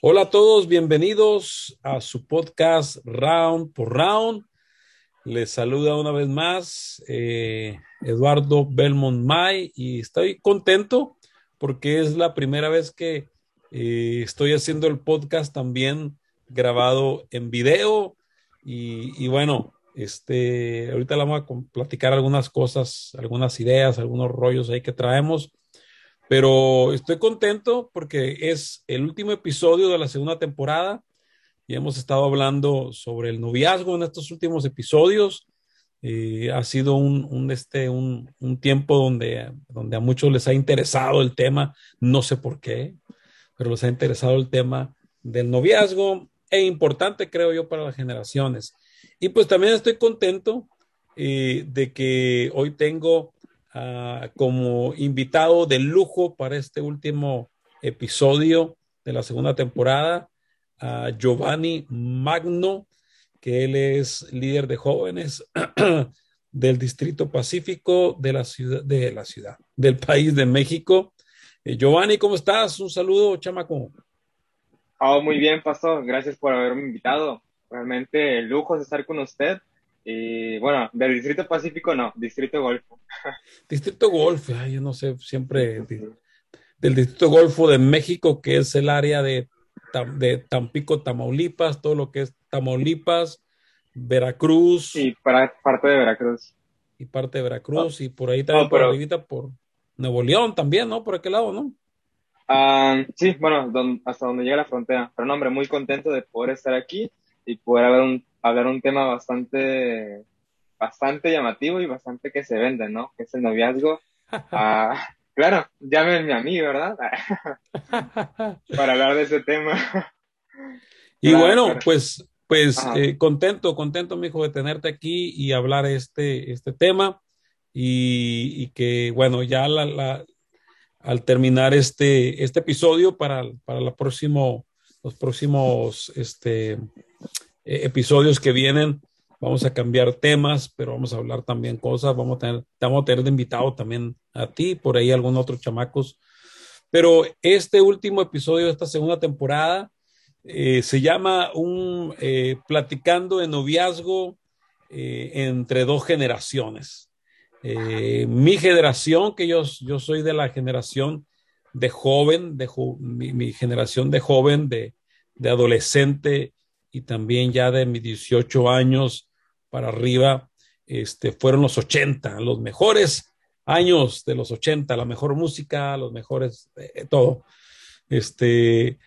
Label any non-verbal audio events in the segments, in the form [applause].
Hola a todos, bienvenidos a su podcast Round por Round. Les saluda una vez más eh, Eduardo Belmont May y estoy contento porque es la primera vez que eh, estoy haciendo el podcast también grabado en video y, y bueno, este, ahorita vamos a platicar algunas cosas, algunas ideas, algunos rollos ahí que traemos. Pero estoy contento porque es el último episodio de la segunda temporada y hemos estado hablando sobre el noviazgo en estos últimos episodios. Eh, ha sido un, este, un, un, tiempo donde, donde a muchos les ha interesado el tema, no sé por qué, pero les ha interesado el tema del noviazgo e importante creo yo para las generaciones. Y pues también estoy contento eh, de que hoy tengo como invitado de lujo para este último episodio de la segunda temporada a Giovanni Magno, que él es líder de jóvenes [clears throat] del Distrito Pacífico de la ciudad, de la ciudad, del país de México. Eh, Giovanni, ¿cómo estás? Un saludo, chamaco. Oh, muy bien, pastor. Gracias por haberme invitado. Realmente el lujo es estar con usted. Y bueno, del Distrito Pacífico no, Distrito Golfo. Distrito Golfo, ay, yo no sé, siempre [laughs] del Distrito Golfo de México, que es el área de, de Tampico, Tamaulipas, todo lo que es Tamaulipas, Veracruz. Y para parte de Veracruz. Y parte de Veracruz, y por ahí también pero... por por Nuevo León también, ¿no? Por aquel lado, ¿no? Uh, sí, bueno, don, hasta donde llega la frontera. Pero no, hombre, muy contento de poder estar aquí y poder hablar un, hablar un tema bastante, bastante llamativo y bastante que se vende, ¿no? Que es el noviazgo. [laughs] Ah, claro, llámenme a mí, ¿verdad? [laughs] Para hablar de ese tema. Y claro, bueno, claro. pues, pues eh, contento, contento, mijo, de tenerte aquí y hablar este, este tema. Y, y que, bueno, ya la, la, al terminar este, este episodio para, para la próximo, los próximos este, episodios que vienen. Vamos a cambiar temas, pero vamos a hablar también cosas. Vamos a tener, vamos a tener de invitado también a ti, por ahí algún otro chamacos. Pero este último episodio de esta segunda temporada eh, se llama un eh, Platicando de noviazgo eh, entre dos generaciones. mi generación, que yo, yo soy de la generación de joven, de mi, mi, generación de joven, de, de adolescente, y también ya de mis 18 años para arriba, este, fueron los 80, los mejores años de los 80, la mejor música, los mejores, eh, todo. Este,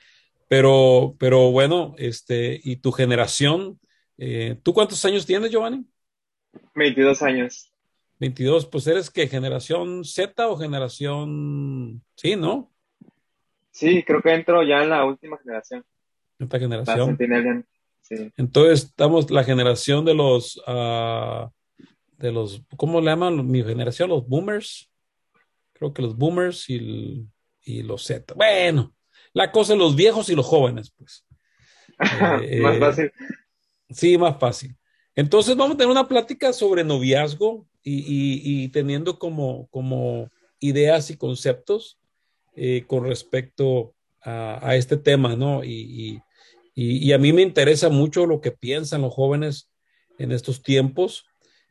pero, pero bueno, este, y tu generación, eh, ¿tú cuántos años tienes, Giovanni? 22 años. 22, pues eres que generación Z o generación, sí, ¿no? Sí, creo que entro ya en la última generación. Esta generación. Sí. Entonces estamos la generación de los, uh, de los, ¿cómo le llaman mi generación? Los boomers. Creo que los boomers y, el, y los Z. Bueno, la cosa de los viejos y los jóvenes, pues. [laughs] eh, más fácil. Sí, más fácil. Entonces vamos a tener una plática sobre noviazgo y, y, y teniendo como, como ideas y conceptos eh, con respecto a, a, este tema, ¿no? Y, y, y, a mí me interesa mucho lo que piensan los jóvenes en estos tiempos.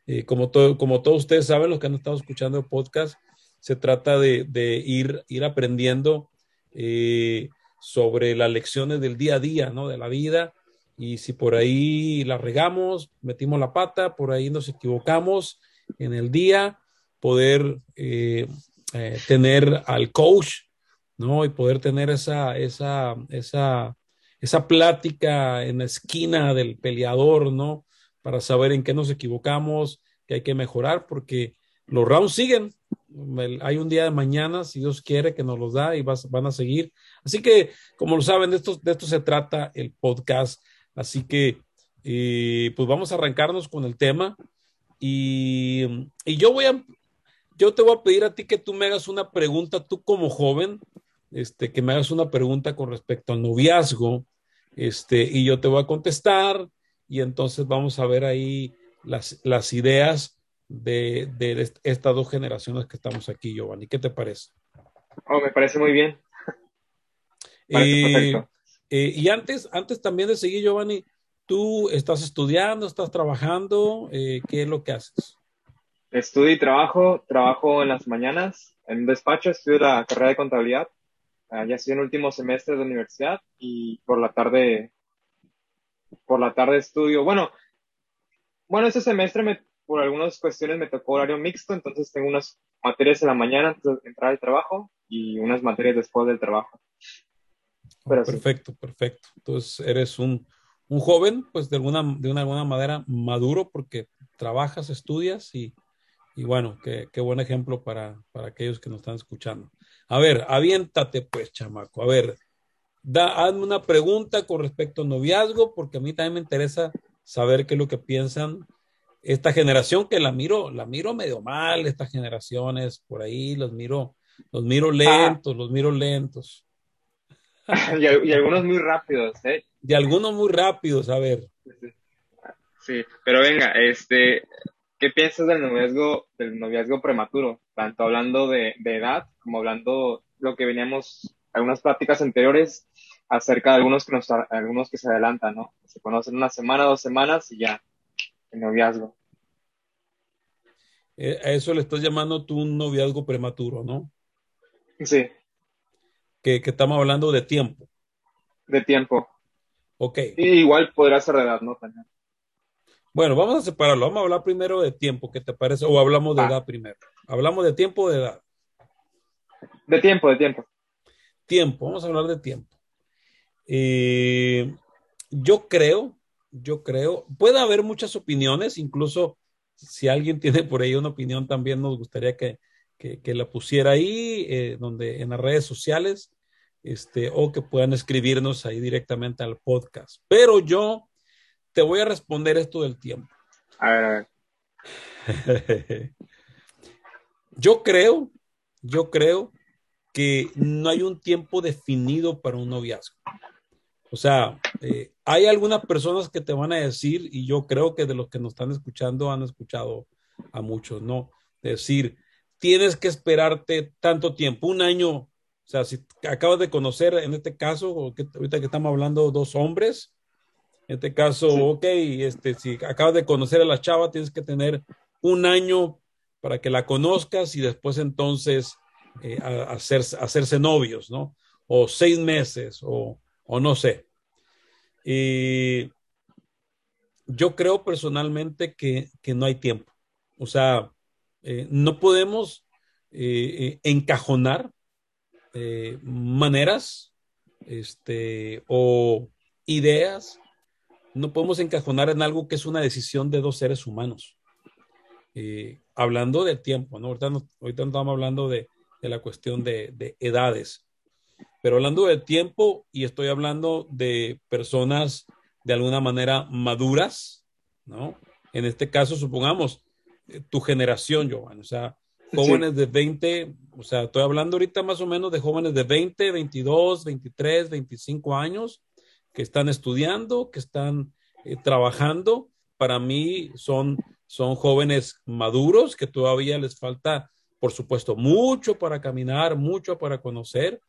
Eh, como, todo, como todos ustedes saben, los que han estado escuchando el podcast, se trata de, ir, ir aprendiendo eh, sobre las lecciones del día a día, ¿no? De la vida. Y si por ahí la regamos, metimos la pata, por ahí nos equivocamos en el día, poder eh, tener al coach, ¿no? Y poder tener esa, esa, esa, esa plática en la esquina del peleador, ¿no? Para saber en qué nos equivocamos, que hay que mejorar, porque los rounds siguen. Hay un día de mañana, si Dios quiere, que nos los da y van a seguir. Así que, como lo saben, de esto, de esto se trata el podcast. Así que, eh, pues vamos a arrancarnos con el tema. Y, y, yo voy a, yo te voy a pedir a ti que tú me hagas una pregunta, tú como joven, este, que me hagas una pregunta con respecto al noviazgo, este, y yo te voy a contestar, y entonces vamos a ver ahí las, las ideas de, de, estas dos generaciones que estamos aquí, Giovanni. ¿Qué te parece? Oh, me parece muy bien. [laughs] Parece y, Eh, y antes, antes también de seguir, Giovanni, ¿tú estás estudiando, estás trabajando? Eh, ¿Qué es lo que haces? Estudio y trabajo, trabajo en las mañanas en un despacho, estudio la carrera de contabilidad, ya estoy en último semestre de universidad y por la tarde, por la tarde estudio, bueno, bueno, este semestre me, por algunas cuestiones me tocó horario mixto, entonces tengo unas materias en la mañana antes de entrar al trabajo y unas materias después del trabajo. Pero perfecto, sí. perfecto. Entonces eres un, un, joven, pues de alguna, de una, alguna manera maduro porque trabajas, estudias y, y bueno, qué, qué, buen ejemplo para, para aquellos que nos están escuchando. A ver, aviéntate pues, chamaco. A ver, da, hazme una pregunta con respecto al noviazgo porque a mí también me interesa saber qué es lo que piensan esta generación que la miro, la miro medio mal, estas generaciones por ahí, los miro, los miro lentos, ah. los miro lentos. [laughs] y, y, algunos muy rápidos, ¿eh? Y algunos muy rápidos, a ver. Sí, pero venga, este, ¿qué piensas del noviazgo, del noviazgo prematuro? Tanto hablando de, de edad, como hablando lo que veníamos, algunas prácticas anteriores, acerca de algunos que, nos, algunos que se adelantan, ¿no? Se conocen una semana, dos semanas y ya, el noviazgo. Eh, a eso le estás llamando tú un noviazgo prematuro, ¿no? Sí. Que, que estamos hablando de tiempo. De tiempo. Ok. Y igual podrá ser de edad, ¿no? También. Bueno, vamos a separarlo. Vamos a hablar primero de tiempo, ¿qué te parece? O hablamos de ah. edad primero. ¿Hablamos de tiempo o de edad? De tiempo, de tiempo. Tiempo, vamos a hablar de tiempo. Eh, yo creo, yo creo, puede haber muchas opiniones, incluso si alguien [laughs] tiene por ahí una opinión también nos gustaría que, que, que la pusiera ahí, eh, donde en las redes sociales, este, o que puedan escribirnos ahí directamente al podcast. Pero yo te voy a responder esto del tiempo. A ver, a ver. [laughs] yo creo, yo creo que no hay un tiempo definido para un noviazgo. O sea, eh, hay algunas personas que te van a decir, y yo creo que de los que nos están escuchando han escuchado a muchos, ¿no? Decir, tienes que esperarte tanto tiempo, un año, o sea, si acabas de conocer, en este caso, que, ahorita que estamos hablando, dos hombres, en este caso, ok, este, si acabas de conocer a la chava, tienes que tener un año para que la conozcas y después entonces eh, a, hacer, hacerse novios, ¿no? O seis meses, o o no sé. Y yo creo personalmente que, que, no hay tiempo. O sea, eh, no podemos eh, encajonar eh, maneras este, o ideas, no podemos encajonar en algo que es una decisión de dos seres humanos. hablando del tiempo, ¿no? Ahorita, no, ahorita estamos hablando de, de la cuestión de, de edades. Pero hablando de tiempo y estoy hablando de personas de alguna manera maduras, ¿no? En este caso, supongamos, eh, tu generación, Jovan, o sea, jóvenes sí. de 20, o sea, estoy hablando ahorita más o menos de jóvenes de 20, 22, 23, 25 años que están estudiando, que están eh, trabajando. Para mí son, son jóvenes maduros que todavía les falta, por supuesto, mucho para caminar, mucho para conocer,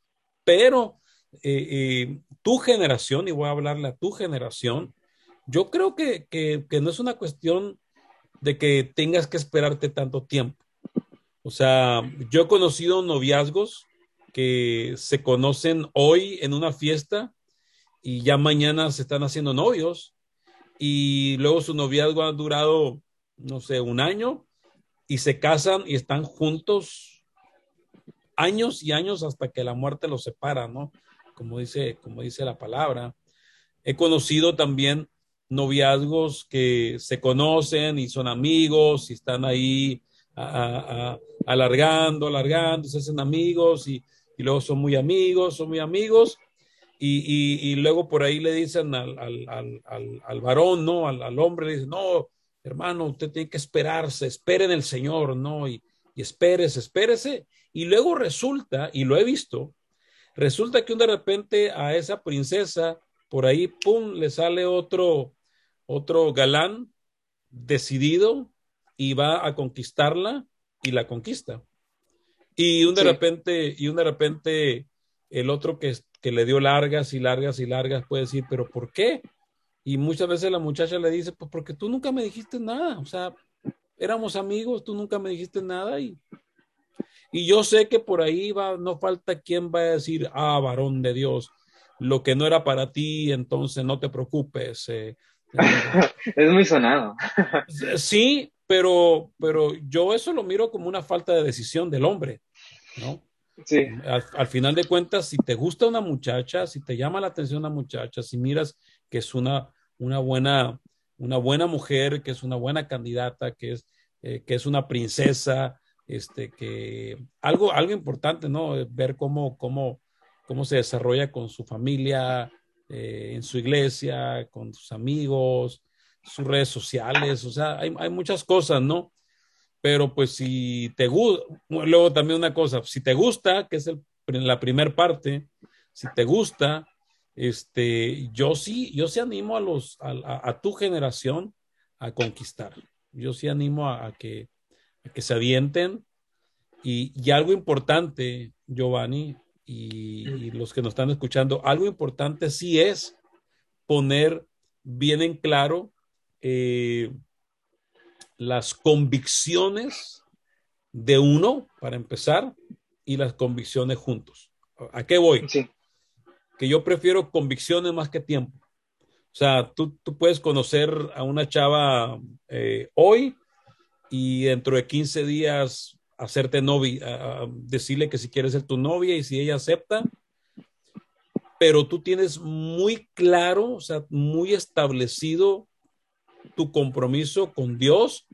pero eh, eh, tu generación, y voy a hablarle a tu generación, yo creo que, que, que, no es una cuestión de que tengas que esperarte tanto tiempo. O sea, yo he conocido noviazgos que se conocen hoy en una fiesta y ya mañana se están haciendo novios y luego su noviazgo ha durado, no sé, un año y se casan y están juntos años y años hasta que la muerte los separa, ¿no? Como dice, como dice la palabra. He conocido también noviazgos que se conocen y son amigos y están ahí alargando, alargando, se hacen amigos y, y, luego son muy amigos, son muy amigos y, y, y luego por ahí le dicen al, al, al, al varón, ¿no? Al, hombre le dicen, no, hermano, usted tiene que esperarse, espere en el Señor, ¿no? Y, y espérese, espérese. Y luego resulta, y lo he visto, resulta que de repente a esa princesa, por ahí, pum, le sale otro, otro galán decidido y va a conquistarla y la conquista. Y un de sí. repente, y un de repente el otro que, que le dio largas y largas y largas puede decir, pero ¿por qué? Y muchas veces la muchacha le dice, pues porque tú nunca me dijiste nada, o sea, éramos amigos, tú nunca me dijiste nada y, y yo sé que por ahí va, no falta quien va a decir, ah, varón de Dios, lo que no era para ti, entonces no te preocupes. Eh, [laughs] es muy sonado. [laughs] sí, pero, pero yo eso lo miro como una falta de decisión del hombre, ¿no? Al, final de cuentas, si te gusta una muchacha, si te llama la atención una muchacha, si miras que es una, una, buena, una buena mujer, que es una buena candidata, que es, eh, que es una princesa, este, que algo, algo importante, ¿no? Ver cómo, cómo, cómo se desarrolla con su familia, eh, en su iglesia, con sus amigos, sus redes sociales, o sea, hay, hay muchas cosas, ¿no? Pero pues si te gusta, luego también una cosa, si te gusta, que es el, la primera parte, si te gusta, este, yo sí, yo sí animo a los, a, tu generación a conquistar. Yo sí animo a, que, que se avienten. Y, y, algo importante, Giovanni, y, y, los que nos están escuchando, algo importante sí es poner bien en claro eh, las convicciones de uno, para empezar, y las convicciones juntos. ¿A qué voy? Sí. Que yo prefiero convicciones más que tiempo. O sea, tú, tú puedes conocer a una chava eh, hoy y dentro de 15 días hacerte novia, decirle que si quieres ser tu novia y si ella acepta, pero tú tienes muy claro, o sea, muy establecido tu compromiso con Dios,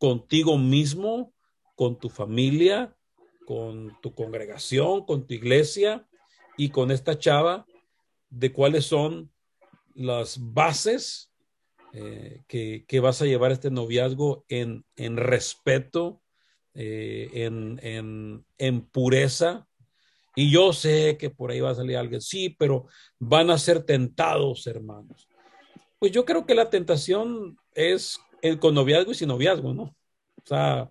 contigo mismo, con tu familia, con tu congregación, con tu iglesia y con esta chava de cuáles son las bases eh, que, que, vas a llevar este noviazgo en, en respeto, eh, en, en, en, pureza. Y yo sé que por ahí va a salir alguien, sí, pero van a ser tentados, hermanos. Pues yo creo que la tentación es el con noviazgo y sin noviazgo, ¿no? O sea,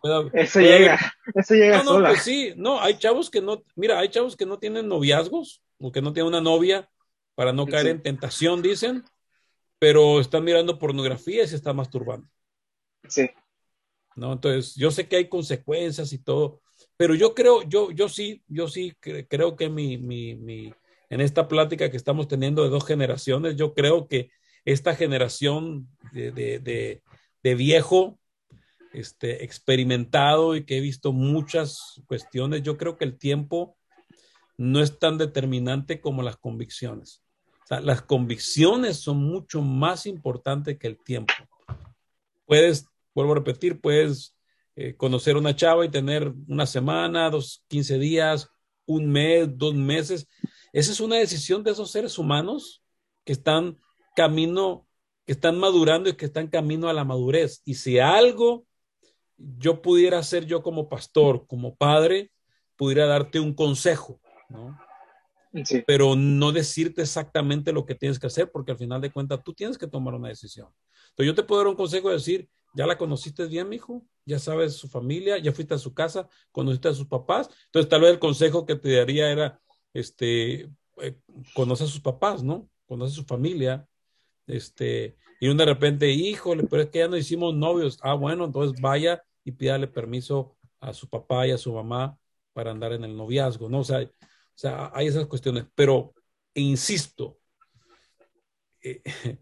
puede, [laughs] eso puede llega, haber... [laughs] eso llega. No, no, pues sí, no, hay chavos que no, mira, hay chavos que no tienen noviazgos o que no tienen una novia para no caer sí. en tentación, dicen, pero están mirando pornografía y se están masturbando. Sí. ¿No? Entonces, yo sé que hay consecuencias y todo, pero yo creo, yo, yo sí, yo sí creo que mi, mi, mi en esta plática que estamos teniendo de dos generaciones, yo creo que esta generación de, de, de, viejo, este, experimentado y que he visto muchas cuestiones, yo creo que el tiempo no es tan determinante como las convicciones. Las convicciones son mucho más importantes que el tiempo. Puedes, vuelvo a repetir, puedes eh, conocer una chava y tener una semana, dos, quince días, un mes, dos meses, esa es una decisión de esos seres humanos que están camino, que están madurando y que están camino a la madurez. Y si algo yo pudiera hacer yo como pastor, como padre, pudiera darte un consejo, ¿no? Sí. Pero no decirte exactamente lo que tienes que hacer, porque al final de cuentas tú tienes que tomar una decisión. Entonces yo te puedo dar un consejo de decir, ya la conociste bien, mijo, ya sabes su familia, ya fuiste a su casa, conociste a sus papás. Entonces tal vez el consejo que te daría era, este, eh, conoce a sus papás, ¿no? Conoce a su familia, este, y de repente, híjole, pero es que ya no hicimos novios. Ah, bueno, entonces vaya y pídale permiso a su papá y a su mamá para andar en el noviazgo, ¿no? O sea, o sea hay esas cuestiones, pero insisto, eh, [laughs]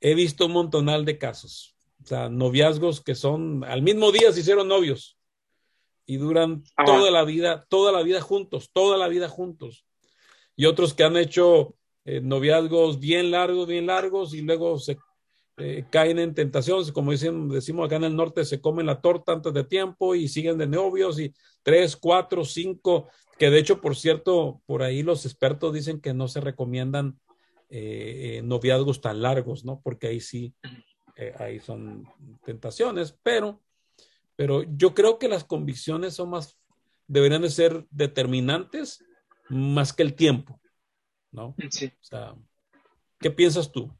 he visto un montonal de casos, o sea, noviazgos que son, al mismo día se hicieron novios y duran Ajá. toda la vida, toda la vida juntos, toda la vida juntos y otros que han hecho eh, noviazgos bien largos, bien largos y luego se eh, caen en tentaciones, como dicen, decimos acá en el norte, se comen la torta antes de tiempo y siguen de novios y tres, cuatro, cinco, que de hecho, por cierto, por ahí los expertos dicen que no se recomiendan eh, noviazgos tan largos, ¿no? Porque ahí sí, ahí son tentaciones, pero, pero yo creo que las convicciones son más, deberían de ser determinantes más que el tiempo, ¿no? Sí. O sea, ¿qué piensas tú?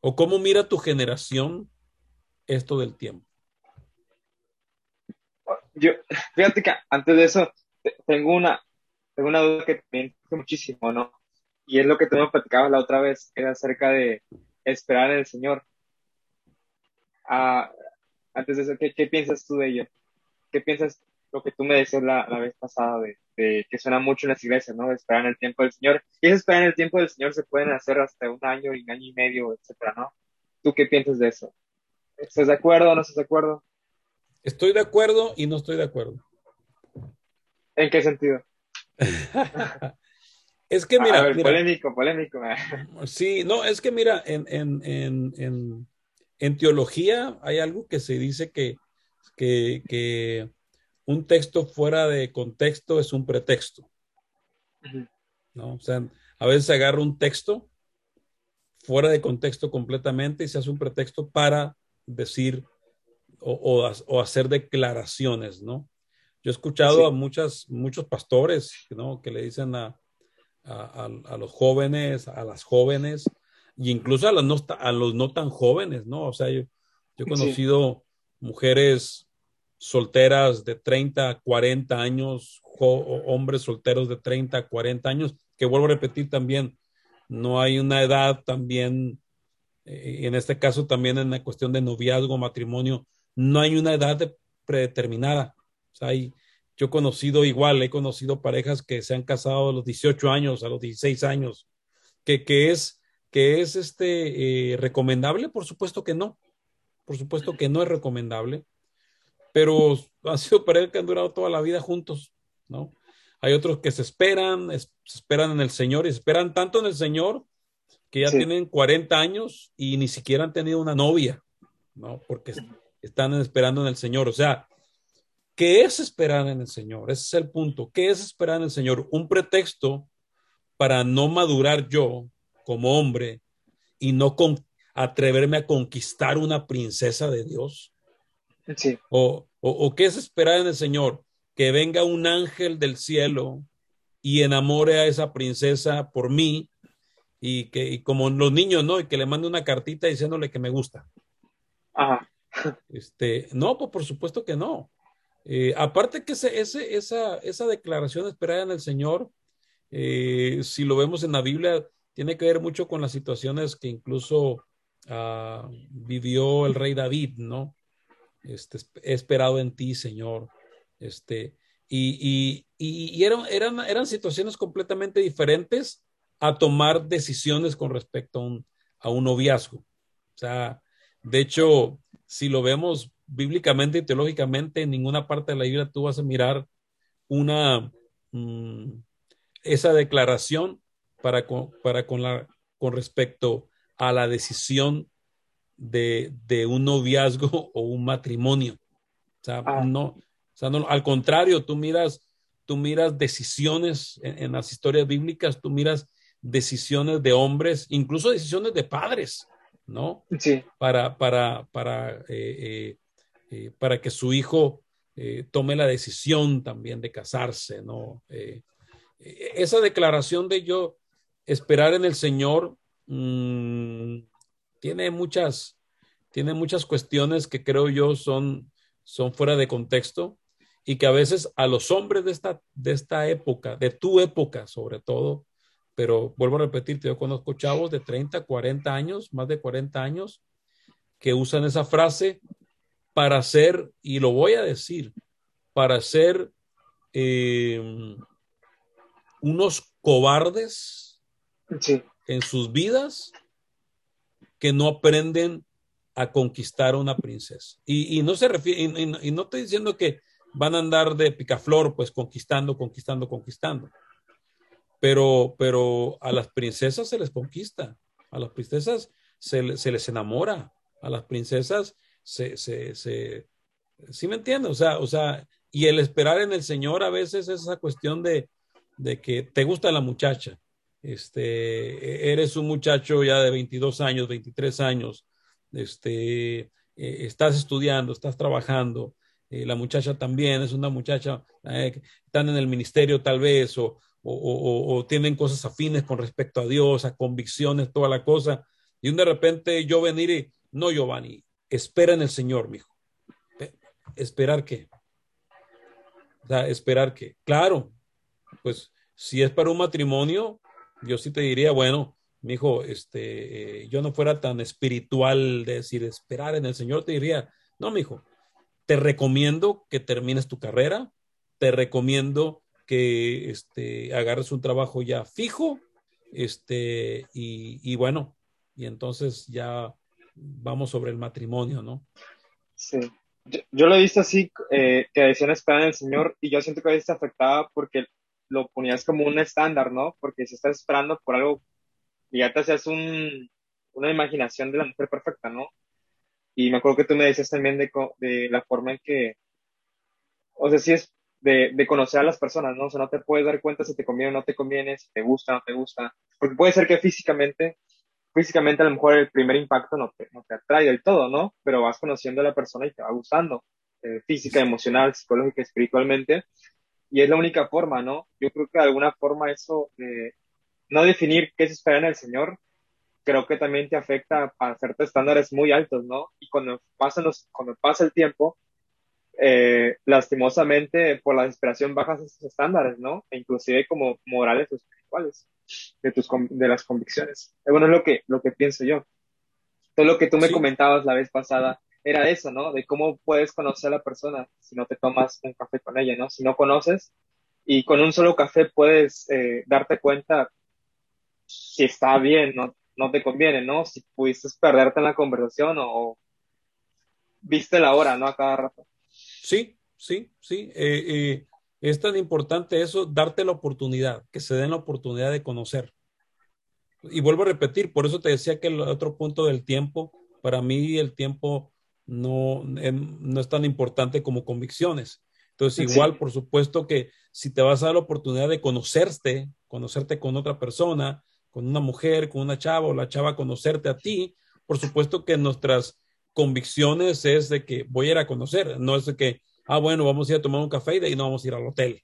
¿O cómo mira tu generación esto del tiempo? Yo, fíjate que antes de eso, tengo una, tengo una duda que me muchísimo, ¿no? Y es lo que tú me platicabas la otra vez, era acerca de esperar en el Señor. Ah, antes de eso, ¿qué, ¿qué, piensas tú de ello? ¿Qué piensas lo que tú me decías la, la vez pasada de, de, que suena mucho en las iglesias, ¿no? De esperar en el tiempo del Señor. Y ese esperar en el tiempo del Señor se pueden hacer hasta un año y un año y medio, etcétera, ¿no? ¿Tú qué piensas de eso? ¿Estás de acuerdo o no estás de acuerdo? Estoy de acuerdo y no estoy de acuerdo. ¿En qué sentido? [laughs] es que mira, ver, polémico, polémico. sí, no, es que mira, en, en, en, en, teología hay algo que se dice que, que, que, un texto fuera de contexto es un pretexto. ¿no? O sea, a veces se agarra un texto fuera de contexto completamente y se hace un pretexto para decir o, o, hacer declaraciones, ¿no? Yo he escuchado sí. a muchas, muchos pastores, ¿no? Que le dicen a, a, a, los jóvenes, a las jóvenes, e incluso a los no, a los no tan jóvenes, ¿no? O sea, yo, yo he conocido sí. mujeres solteras de 30, 40 años, hombres solteros de 30, 40 años, que vuelvo a repetir también, no hay una edad también, eh, en este caso también en la cuestión de noviazgo, matrimonio, no hay una edad predeterminada. O hay, yo he conocido igual, he conocido parejas que se han casado a los 18 años, a los 16 años, que, que es, que es este, eh, recomendable, por supuesto que no, por supuesto que no es recomendable, pero han sido parejas que han durado toda la vida juntos, ¿no? Hay otros que se esperan, es, se esperan en el Señor y se esperan tanto en el Señor que ya sí. tienen 40 años y ni siquiera han tenido una novia, ¿no? Porque están esperando en el Señor. O sea, ¿qué es esperar en el Señor? Ese es el punto. ¿Qué es esperar en el Señor? Un pretexto para no madurar yo como hombre y no con, atreverme a conquistar una princesa de Dios. Sí. O, o, o, qué es esperar en el Señor? Que venga un ángel del cielo y enamore a esa princesa por mí y que y como los niños, ¿no? Y que le mande una cartita diciéndole que me gusta. Ajá. Este, no, pues por supuesto que no. Eh, aparte que ese, ese, esa, esa declaración de esperar en el Señor, eh, si lo vemos en la Biblia, tiene que ver mucho con las situaciones que incluso uh, vivió el rey David, ¿no? Este, he esperado en ti, Señor. Este, y, y, y eran, eran, eran situaciones completamente diferentes a tomar decisiones con respecto a un, noviazgo. O sea, de hecho, si lo vemos bíblicamente y teológicamente, en ninguna parte de la Biblia tú vas a mirar una mmm, esa declaración para con, para con, la, con respecto a la decisión de, de, un noviazgo [laughs] o un matrimonio. O sea, ah. no, o sea, no, al contrario, tú miras, tú miras decisiones en, en, las historias bíblicas, tú miras decisiones de hombres, incluso decisiones de padres, ¿no? Sí. Para, para, para, eh, eh, para que su hijo eh, tome la decisión también de casarse, ¿no? Eh, esa declaración de yo esperar en el Señor mmm, tiene muchas, tiene muchas cuestiones que creo yo son, son fuera de contexto y que a veces a los hombres de esta, de esta época, de tu época sobre todo, pero vuelvo a repetirte, yo conozco chavos de 30, 40 años, más de 40 años, que usan esa frase para ser, y lo voy a decir, para ser eh, unos cobardes sí. en sus vidas que no aprenden a conquistar a una princesa. Y, y no se refiere, y, y, no estoy diciendo que van a andar de picaflor, pues conquistando, conquistando, conquistando. Pero, pero a las princesas se les conquista, a las princesas se, se les enamora, a las princesas se, se, se, ¿sí me entiendes? O sea, o sea, y el esperar en el Señor a veces es esa cuestión de, de que te gusta la muchacha, este, eres un muchacho ya de 22 años, 23 años, este, eh, estás estudiando, estás trabajando, eh, la muchacha también es una muchacha, eh, están en el ministerio tal vez, o, o, o, tienen cosas afines con respecto a Dios, a convicciones, toda la cosa, y de repente yo venir y, no Giovanni, espera en el Señor, mijo. ¿Esperar qué? O sea, esperar que, claro, pues si es para un matrimonio, yo sí te diría, bueno, mi hijo, este, eh, yo no fuera tan espiritual de decir esperar en el Señor, te diría, no, mi hijo, te recomiendo que termines tu carrera, te recomiendo que este, agarres un trabajo ya fijo, este, y, y bueno, y entonces ya vamos sobre el matrimonio, ¿no? Sí. Yo, lo he visto así, eh, que decían esperar en el Señor, y yo siento que a veces afectaba porque lo ponías como un estándar, ¿no? Porque si estás esperando por algo, ya te hacías un, una imaginación de la mujer perfecta, ¿no? Y me acuerdo que tú me decías también de, de la forma en que, o sea, si es de, de, conocer a las personas, ¿no? O sea, no te puedes dar cuenta si te conviene o no te conviene, si te gusta o no te gusta, porque puede ser que físicamente físicamente a lo mejor el primer impacto no te, no te atrae del todo, ¿no? Pero vas conociendo a la persona y te va gustando, eh, física, emocional, psicológica, espiritualmente. Y es la única forma, ¿no? Yo creo que de alguna forma eso, de no definir qué se espera en el Señor, creo que también te afecta a hacerte estándares muy altos, ¿no? Y cuando pasa, los, cuando pasa el tiempo, eh, lastimosamente por la desesperación bajas esos estándares, ¿no? E inclusive como morales o espirituales de, tus, de las convicciones. Bueno, es lo que, lo que pienso yo. Todo lo que tú me comentabas la vez pasada era eso, ¿no? De cómo puedes conocer a la persona si no te tomas un café con ella, ¿no? Si no conoces y con un solo café puedes eh, darte cuenta si está bien, no, no te conviene, ¿no? Si pudiste perderte en la conversación o, viste la hora, ¿no? A cada rato. Sí, sí, sí. Eh, eh, es tan importante eso, darte la oportunidad, que se den la oportunidad de conocer. Y vuelvo a repetir, por eso te decía que el otro punto del tiempo, para mí el tiempo no, em, no es tan importante como convicciones. Entonces, igual, por supuesto que si te vas a dar la oportunidad de conocerte, conocerte con otra persona, con una mujer, con una chava o la chava conocerte a ti, por supuesto que nuestras convicciones es de que voy a ir a conocer, no es de que ah, bueno, vamos a ir a tomar un café y de ahí no vamos a ir al hotel.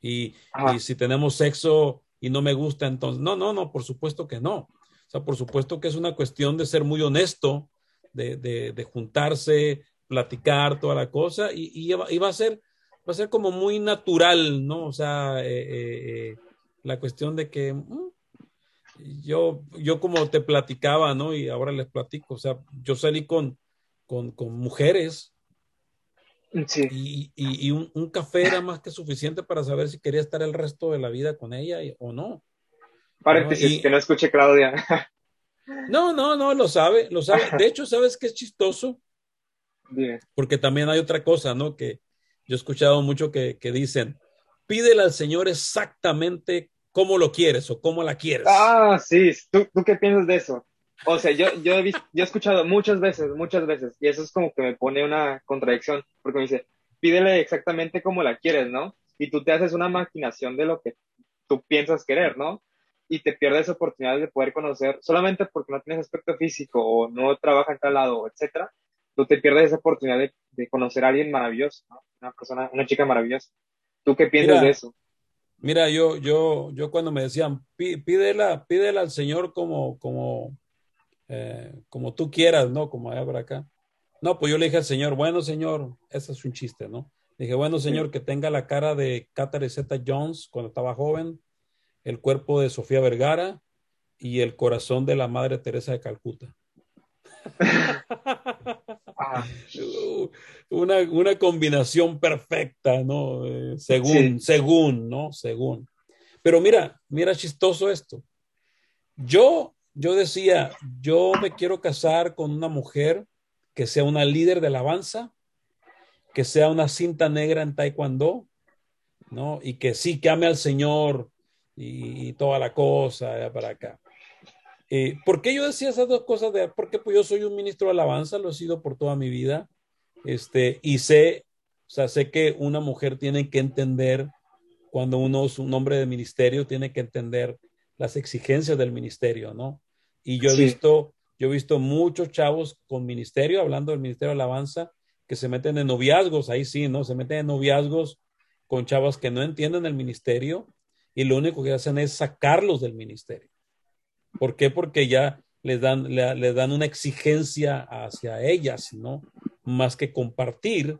Y, y, si tenemos sexo y no me gusta, entonces, no, no, no, por supuesto que no. O sea, por supuesto que es una cuestión de ser muy honesto, de, de, de juntarse, platicar, toda la cosa, y, y, va a ser, va a ser como muy natural, ¿no? O sea, eh, eh, eh, la cuestión de que mm, yo, yo como te platicaba, ¿no? Y ahora les platico, o sea, yo salí con, con, con mujeres y, y, un, café era más que suficiente para saber si quería estar el resto de la vida con ella o no. Paréntesis, que no escuche Claudia. No, no, no, lo sabe, lo sabe. [laughs] De hecho, ¿sabes qué es chistoso? Porque también hay otra cosa, ¿no? Que yo he escuchado mucho que, que dicen, pídele al Señor exactamente cómo lo quieres o cómo la quieres. Ah, sí. ¿Tú, ¿Tú qué piensas de eso? O sea, yo, yo, he visto, yo he escuchado muchas veces, muchas veces, y eso es como que me pone una contradicción, porque me dice, pídele exactamente como la quieres, ¿no? Y tú te haces una maquinación de lo que tú piensas querer, ¿no? Y te pierdes oportunidades de poder conocer, solamente porque no tienes aspecto físico o no trabaja en tal lado, etcétera, tú te pierdes esa oportunidad de, de, conocer a alguien maravilloso, ¿no? Una persona, una chica maravillosa. ¿Tú qué piensas de eso? Mira, yo, yo, yo cuando me decían, pídela, pídela al Señor como, como, eh, como tú quieras, ¿no? Como allá por acá. No, pues yo le dije al señor, bueno, señor, ese es un chiste, ¿no? dije, bueno, señor, que tenga la cara de Catherine Zeta Jones cuando estaba joven, el cuerpo de Sofía Vergara y el corazón de la Madre Teresa de Calcuta. [laughs] una, una, combinación perfecta, ¿no? Eh, según, según, ¿no? Según. Pero mira, mira chistoso esto. Yo yo decía, yo me quiero casar con una mujer que sea una líder de alabanza, que sea una cinta negra en taekwondo, ¿no? Y que sí, que ame al Señor y, toda la cosa para acá. Eh, ¿Por qué yo decía esas dos cosas? De, porque pues yo soy un ministro de alabanza, lo he sido por toda mi vida, este, y sé, o sea, sé que una mujer tiene que entender, cuando uno es un hombre de ministerio, tiene que entender las exigencias del ministerio, ¿no? Y yo he visto, yo he visto muchos chavos con ministerio, hablando del ministerio de alabanza, que se meten en noviazgos, ahí sí, ¿no? Se meten en noviazgos con chavos que no entienden el ministerio y lo único que hacen es sacarlos del ministerio. ¿Por qué? Porque ya les dan, les dan una exigencia hacia ellas, ¿no? Más que compartir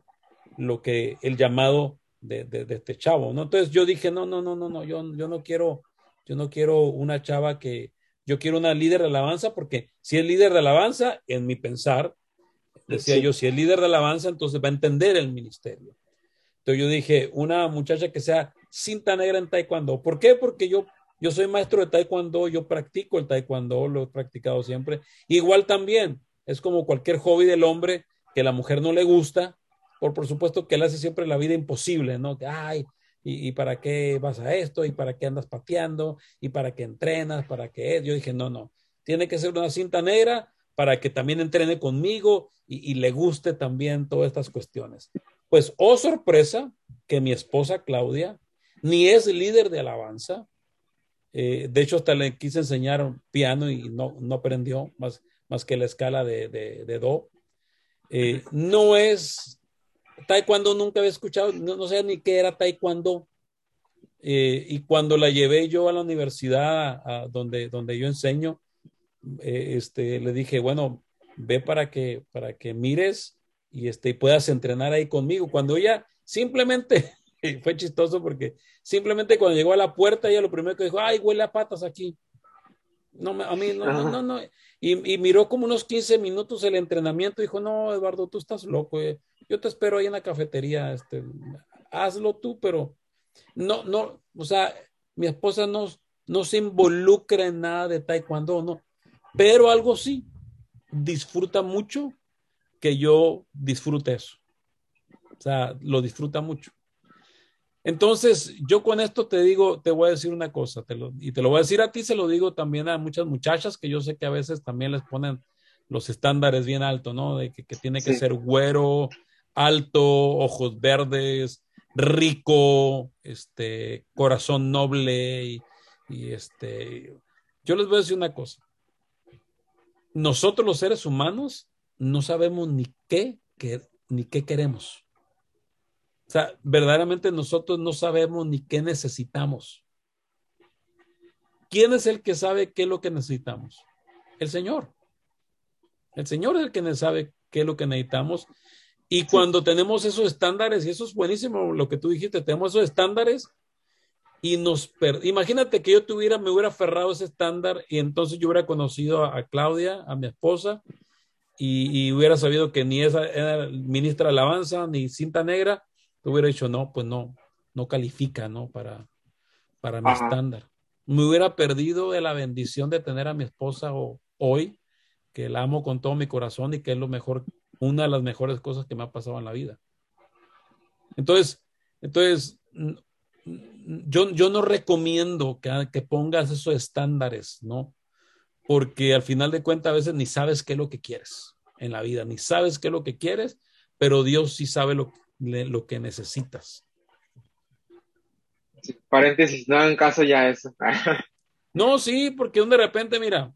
lo que el llamado de, de, este chavo, ¿no? Entonces yo dije, no, no, no, no, no, yo, yo no quiero, yo no quiero una chava que, yo quiero una líder de alabanza, porque si es líder de alabanza, en mi pensar, decía yo, si es líder de alabanza, entonces va a entender el ministerio. Entonces yo dije, una muchacha que sea cinta negra en taekwondo. ¿Por qué? Porque yo, yo soy maestro de taekwondo, yo practico el taekwondo, lo he practicado siempre. Igual también, es como cualquier hobby del hombre que la mujer no le gusta, por, por supuesto que le hace siempre la vida imposible, ¿no? Ay, ¿y, para qué vas a esto? ¿Y para qué andas pateando? ¿Y para qué entrenas? ¿Para qué? Yo dije, no, no, tiene que ser una cinta negra para que también entrene conmigo y, y le guste también todas estas cuestiones. Pues, oh sorpresa, que mi esposa Claudia ni es líder de alabanza. Eh, de hecho, hasta le quise enseñar piano y no, no aprendió más, más que la escala de, de, Do. Eh, no es taekwondo, nunca había escuchado, no, no sé ni qué era taekwondo. Eh, y cuando la llevé yo a la universidad donde, donde yo enseño, este, le dije, bueno, ve para que, para que mires y este, puedas entrenar ahí conmigo. Cuando ella simplemente, fue chistoso porque simplemente cuando llegó a la puerta, ella lo primero que dijo, ay, huele a patas aquí. No, a mí, no, no, no, no. Y, y, miró como unos 15 minutos el entrenamiento y dijo, no, Eduardo, tú estás loco, eh. yo te espero ahí en la cafetería, este, hazlo tú, pero no, no, o sea, mi esposa no, no se involucra en nada de taekwondo, no, pero algo sí, disfruta mucho que yo disfrute eso. O sea, lo disfruta mucho. Entonces, yo con esto te digo, te voy a decir una cosa, y te lo voy a decir a ti, se lo digo también a muchas muchachas que yo sé que a veces también les ponen los estándares bien altos, ¿no? De que, tiene que ser güero, alto, ojos verdes, rico, este, corazón noble, y, y este, yo les voy a decir una cosa. Nosotros los seres humanos no sabemos ni qué, ni qué queremos. O sea, verdaderamente nosotros no sabemos ni qué necesitamos. ¿Quién es el que sabe qué es lo que necesitamos? El Señor. El Señor es el que sabe qué es lo que necesitamos. Y cuando tenemos esos estándares, y eso es buenísimo lo que tú dijiste, tenemos esos estándares y nos imagínate que yo tuviera, me hubiera aferrado a ese estándar y entonces yo hubiera conocido a Claudia, a mi esposa, y, hubiera sabido que ni esa era ministra de alabanza ni cinta negra, te hubiera dicho, no, pues no, no califica, ¿no? Para, para mi estándar. Me hubiera perdido de la bendición de tener a mi esposa hoy, que la amo con todo mi corazón y que es lo mejor, una de las mejores cosas que me ha pasado en la vida. Entonces, entonces, yo, yo no recomiendo que, que pongas esos estándares, ¿no? porque al final de cuentas a veces ni sabes qué es lo que quieres en la vida, ni sabes qué es lo que quieres, pero Dios sí sabe lo, lo que necesitas. paréntesis, no en caso ya eso. [laughs] no, sí, porque de repente, mira,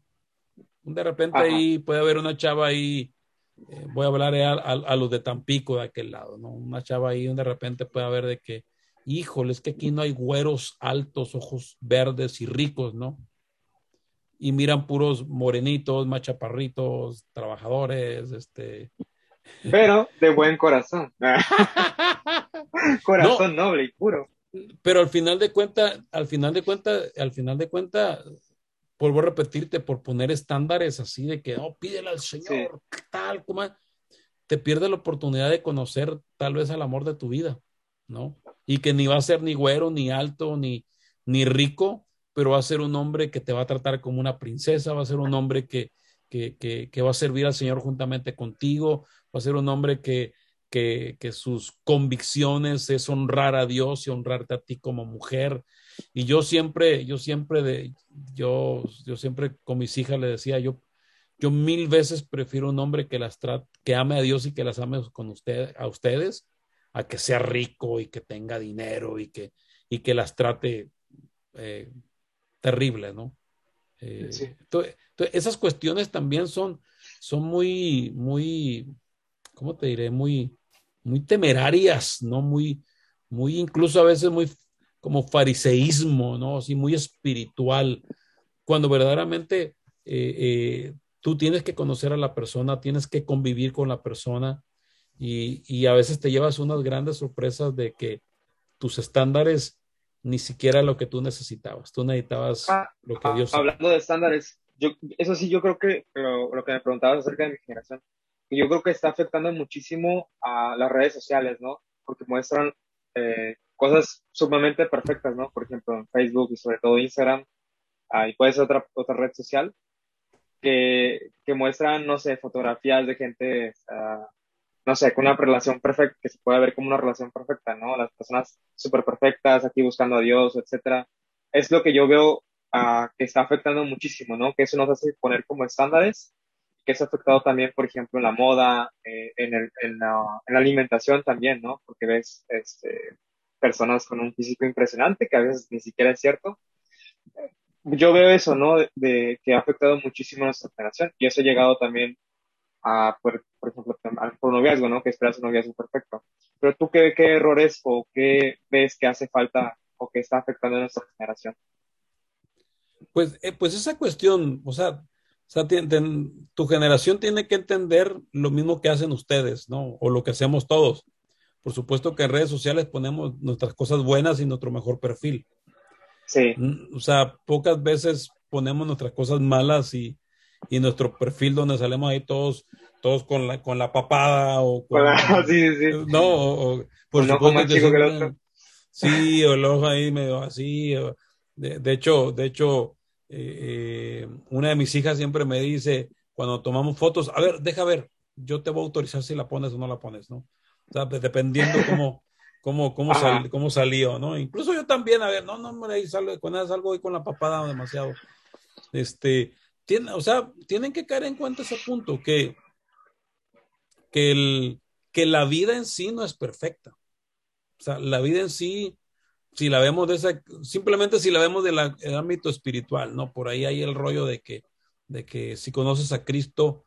de repente ahí puede haber una chava ahí, eh, voy a hablar a, a, los de Tampico de aquel lado, ¿no? Una chava ahí donde de repente puede haber de que, híjole, es que aquí no hay güeros altos, ojos verdes y ricos, ¿no? y miran puros morenitos, machaparritos, trabajadores, este. Pero de buen corazón. [laughs] corazón noble y puro. Pero al final de cuentas, al final de cuentas, al final de cuentas, vuelvo a repetirte, por poner estándares así de que, oh, pídele al Señor, tal, como, te pierdes la oportunidad de conocer tal vez al amor de tu vida, ¿no? Y que ni va a ser ni güero, ni alto, ni, ni rico, pero va a ser un hombre que te va a tratar como una princesa, va a ser un hombre que, que, que, va a servir al Señor juntamente contigo, va a ser un hombre que, que, que, sus convicciones es honrar a Dios y honrarte a ti como mujer. Y yo siempre, yo siempre, de, yo, yo siempre con mis hijas le decía, yo, yo mil veces prefiero un hombre que las trate, que ame a Dios y que las ame con usted, a ustedes, a que sea rico y que tenga dinero y que, y que las trate eh, terrible, ¿no? Eh, entonces, esas cuestiones también son, son muy, muy, ¿cómo te diré? Muy, muy temerarias, ¿no? Muy, muy, incluso a veces muy como fariseísmo, ¿no? Así muy espiritual, cuando verdaderamente eh, eh, tú tienes que conocer a la persona, tienes que convivir con la persona y, y, a veces te llevas unas grandes sorpresas de que tus estándares ni siquiera lo que tú necesitabas. Tú necesitabas ah, lo que Dios. Hablando de estándares, yo, eso sí, yo creo que lo, lo, que me preguntabas acerca de mi generación, yo creo que está afectando muchísimo a las redes sociales, ¿no? Porque muestran eh, cosas sumamente perfectas, ¿no? Por ejemplo, en Facebook y sobre todo Instagram, ah, y puede ser otra, otra red social, que, que muestran, no sé, fotografías de gente, uh, no sé, con una relación perfecta, que se puede ver como una relación perfecta, ¿no? Las personas súper perfectas, aquí buscando a Dios, etcétera. Es lo que yo veo uh, que está afectando muchísimo, ¿no? Que eso nos hace poner como estándares, que es afectado también, por ejemplo, en la moda, eh, en, el, en, la, en, la, alimentación también, ¿no? Porque ves este, personas con un físico impresionante, que a veces ni siquiera es cierto, yo veo eso, ¿no? De, que ha afectado muchísimo a nuestra generación y eso ha llegado también a, por, por ejemplo, al noviazgo, ¿no? Que esperas un noviazgo perfecto. Pero tú, ¿qué, ¿qué errores o qué ves que hace falta o que está afectando a nuestra generación? Pues, eh, pues esa cuestión, o sea, sea tu generación tiene que entender lo mismo que hacen ustedes, ¿no? O lo que hacemos todos. Por supuesto que en redes sociales ponemos nuestras cosas buenas y nuestro mejor perfil. Sí. Mm, o sea, pocas veces ponemos nuestras cosas malas y, y nuestro perfil donde salimos ahí todos todos con la con la papada o con, [laughs] sí, sí. no o, por supuesto que, que el otro. sí o el ojo ahí medio así de, de hecho de hecho eh, eh, una de mis hijas siempre me dice cuando tomamos fotos a ver deja ver yo te voy a autorizar si la pones o no la pones no o sea dependiendo [laughs] cómo cómo, cómo, sal, cómo salió, ¿no? Incluso yo también, a ver, no, no, ahí sale, cuando salgo ahí con la papada demasiado. Este, tiene, o sea, tienen que caer en cuenta ese punto, que, que, el, que la vida en sí no es perfecta. O sea, la vida en sí, si la vemos de esa, simplemente si la vemos del ámbito espiritual, ¿no? Por ahí hay el rollo de que, de que si conoces a Cristo,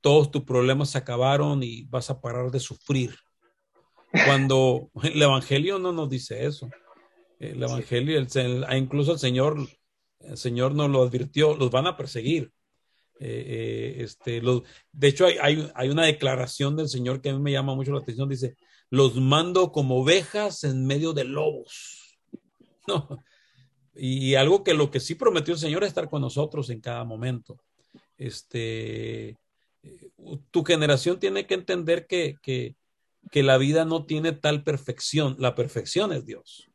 todos tus problemas se acabaron y vas a parar de sufrir. Cuando [laughs] el Evangelio no nos dice eso. El Evangelio, ah, incluso el Señor, el Señor nos lo advirtió, los van a perseguir. Eh, eh, este, los, de hecho, hay, hay, hay, una declaración del Señor que a mí me llama mucho la atención. Dice, los mando como ovejas en medio de lobos. [laughs] No. Y, algo que lo que sí prometió el Señor es estar con nosotros en cada momento. Este, eh, tu generación tiene que entender que, que, la vida no tiene tal perfección. La perfección es Dios,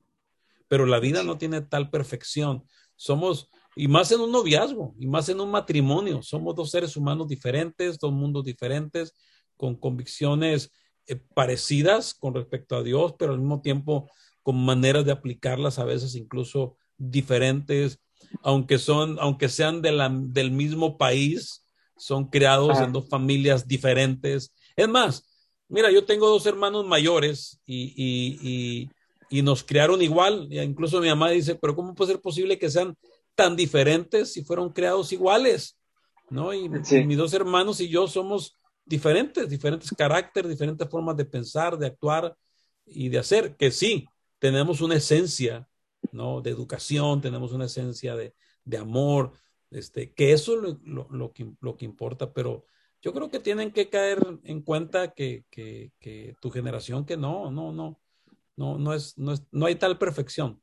pero la vida no tiene tal perfección. Somos, y más en un noviazgo, y más en un matrimonio, somos dos seres humanos diferentes, dos mundos diferentes, con convicciones eh, parecidas con respecto a Dios, pero al mismo tiempo con maneras de aplicarlas a veces incluso diferentes, aunque son, aunque sean de la, del mismo país, son creados en dos familias diferentes. Es más, Mira, yo tengo dos hermanos mayores y, nos criaron igual. Incluso mi mamá dice, pero ¿cómo puede ser posible que sean tan diferentes si fueron creados iguales? ¿No? Y, mis dos hermanos y yo somos diferentes, diferentes caracteres, diferentes formas de pensar, de actuar y de hacer, que sí, tenemos una esencia, ¿no? De educación, tenemos una esencia de, amor, este, que eso es lo, que, lo que importa, pero yo creo que tienen que caer en cuenta que, que, que tu generación que no, no, no, no, no es, no es, no hay tal perfección.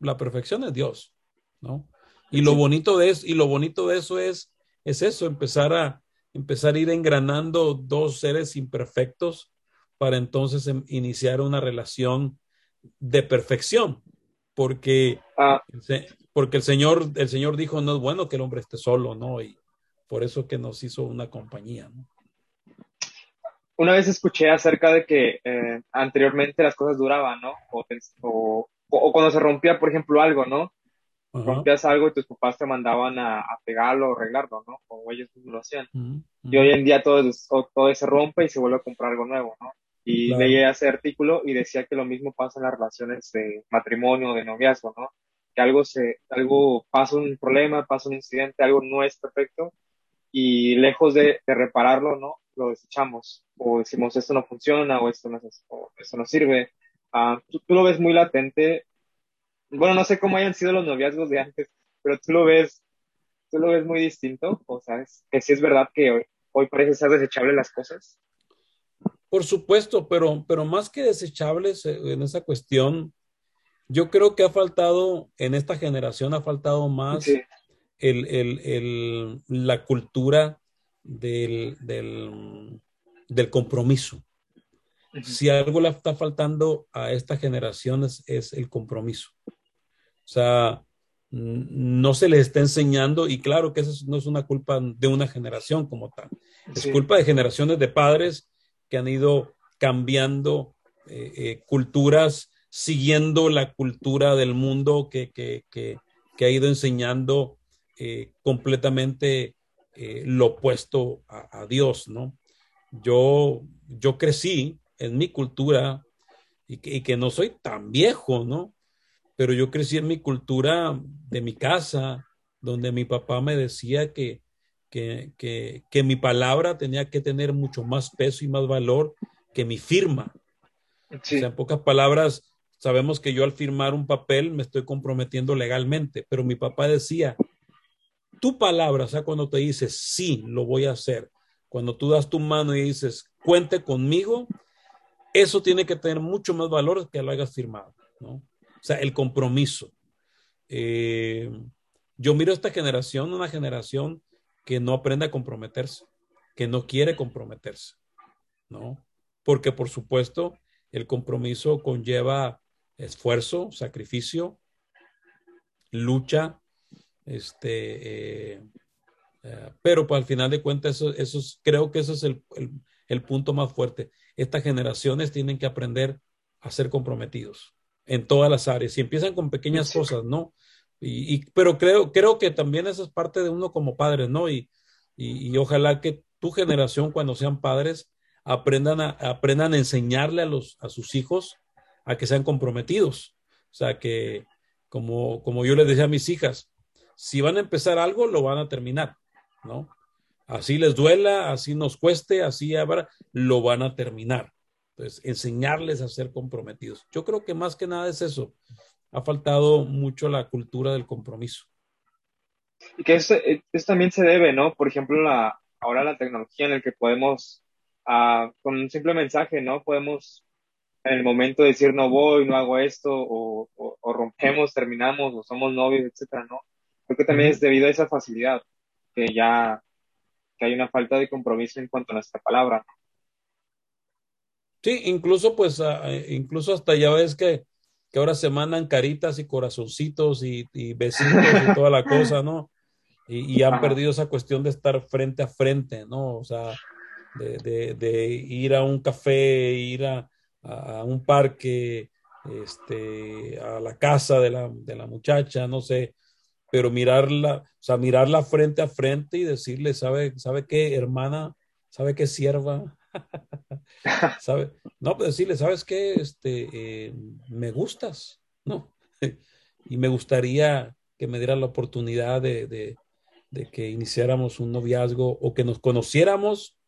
La perfección es Dios, ¿no? Y lo bonito de eso, y lo bonito de eso es, es eso, empezar a, empezar a ir engranando dos seres imperfectos para entonces em, iniciar una relación de perfección, porque, ah. porque el Señor, el Señor dijo, no es bueno que el hombre esté solo, ¿no? Y, por eso que nos hizo una compañía. ¿no? Una vez escuché acerca de que eh, anteriormente las cosas duraban, ¿no? O, o, cuando se rompía, por ejemplo, algo, ¿no? Rompías algo y tus papás te mandaban a, pegarlo o arreglarlo, ¿no? Como ellos mismos lo hacían. Y hoy en día todo, todo se rompe y se vuelve a comprar algo nuevo, ¿no? Y leía ese artículo y decía que lo mismo pasa en las relaciones de matrimonio, de noviazgo, ¿no? Que algo se, algo pasa un problema, pasa un incidente, algo no es perfecto y lejos de, repararlo, ¿no? Lo desechamos o decimos esto no funciona o esto no, esto no sirve. Ah, tú, lo ves muy latente. Bueno, no sé cómo hayan sido los noviazgos de antes, pero tú lo ves, tú lo ves muy distinto. O sea, es, que sí es verdad que hoy, hoy parece ser desechable las cosas. Por supuesto, pero, pero más que desechables eh, en esa cuestión, Yo creo que ha faltado, en esta generación ha faltado más el, el, el, la cultura del, del, del compromiso. Si algo le está faltando a esta generación es, es, el compromiso. O sea, no se les está enseñando, y claro que eso no es una culpa de una generación como tal, es sí. culpa de generaciones de padres que han ido cambiando eh, eh, culturas, siguiendo la cultura del mundo que, que, que, que ha ido enseñando eh, completamente lo opuesto a, a, Dios, ¿no? Yo, yo crecí en mi cultura y que, y que no soy tan viejo, ¿no? Pero yo crecí en mi cultura de mi casa, donde mi papá me decía que, que, que, que, mi palabra tenía que tener mucho más peso y más valor que mi firma. Sí. O sea, en pocas palabras, sabemos que yo al firmar un papel me estoy comprometiendo legalmente, pero mi papá decía, tu palabra, o sea, cuando te dices, sí, lo voy a hacer, cuando tú das tu mano y dices, cuente conmigo, eso tiene que tener mucho más valor que lo hayas firmado, ¿no? O sea, el compromiso. Eh, yo miro esta generación, una generación que no aprende a comprometerse, que no quiere comprometerse, ¿no? Porque por supuesto el compromiso conlleva esfuerzo, sacrificio, lucha, este, eh, eh, pero pues, al final de cuentas eso, eso es, creo que ese es el, el, el punto más fuerte. Estas generaciones tienen que aprender a ser comprometidos en todas las áreas y empiezan con pequeñas cosas, ¿no? Y, pero creo, creo que también eso es parte de uno como padre, ¿no? Y, y, y ojalá que tu generación, cuando sean padres, aprendan a, aprendan a enseñarle a, los, a sus hijos a que sean comprometidos. O sea, que como, como yo les decía a mis hijas, si van a empezar algo, lo van a terminar, ¿no? Así les duela, así nos cueste, así habrá, lo van a terminar. Entonces, enseñarles a ser comprometidos. Yo creo que más que nada es eso. Ha faltado mucho la cultura del compromiso. Y que eso, eso también se debe, ¿no? Por ejemplo, la, ahora la tecnología en la que podemos, uh, con un simple mensaje, ¿no? Podemos en el momento decir no voy, no hago esto, o, o, o rompemos, terminamos, o somos novios, etcétera, ¿no? Creo que también es debido a esa facilidad, que ya que hay una falta de compromiso en cuanto a nuestra palabra. Sí, incluso pues, uh, incluso hasta ya ves que, que ahora se mandan caritas y corazoncitos y, y besitos y toda la cosa, ¿no? Y, y han perdido esa cuestión de estar frente a frente, ¿no? O sea, de, de, de ir a un café, ir a, a, un parque, este, a la casa de la, de la muchacha, no sé, pero mirarla, o sea, mirarla frente a frente y decirle, ¿sabe, sabe qué, hermana? ¿Sabe qué, sierva? [laughs] ¿Sabe? No, pues decirle, ¿sabes qué? Este, eh, me gustas, ¿no? [laughs] y me gustaría que me diera la oportunidad de, de, de, que iniciáramos un noviazgo o que nos conociéramos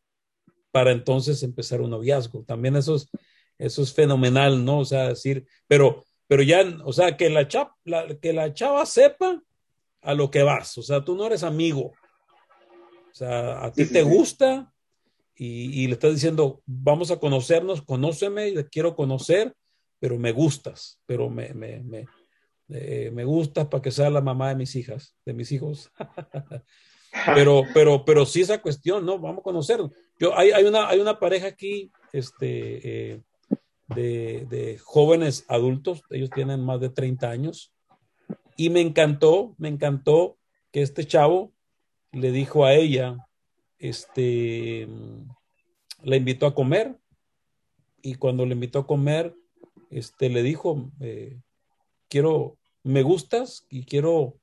para entonces empezar un noviazgo. También eso es, eso es fenomenal, ¿no? O sea, decir, pero, pero ya, o sea, que la, chap, la, que la chava sepa a lo que vas, o sea, tú no eres amigo, o sea, a ti sí, te sí, gusta y, le estás diciendo, vamos a conocernos, conóceme, quiero conocer, pero me gustas, pero me, me, me, eh, me gustas para que sea la mamá de mis hijas, de mis hijos. [laughs] pero, pero, pero sí esa cuestión, ¿no? Vamos a conocernos. Yo, hay, hay, una, hay una pareja aquí, este, eh, de, de, jóvenes adultos, ellos tienen más de 30 años, y me encantó, me encantó que este chavo le dijo a ella, este, la invitó a comer, y cuando le invitó a comer, este, le dijo, eh, quiero, me gustas y quiero,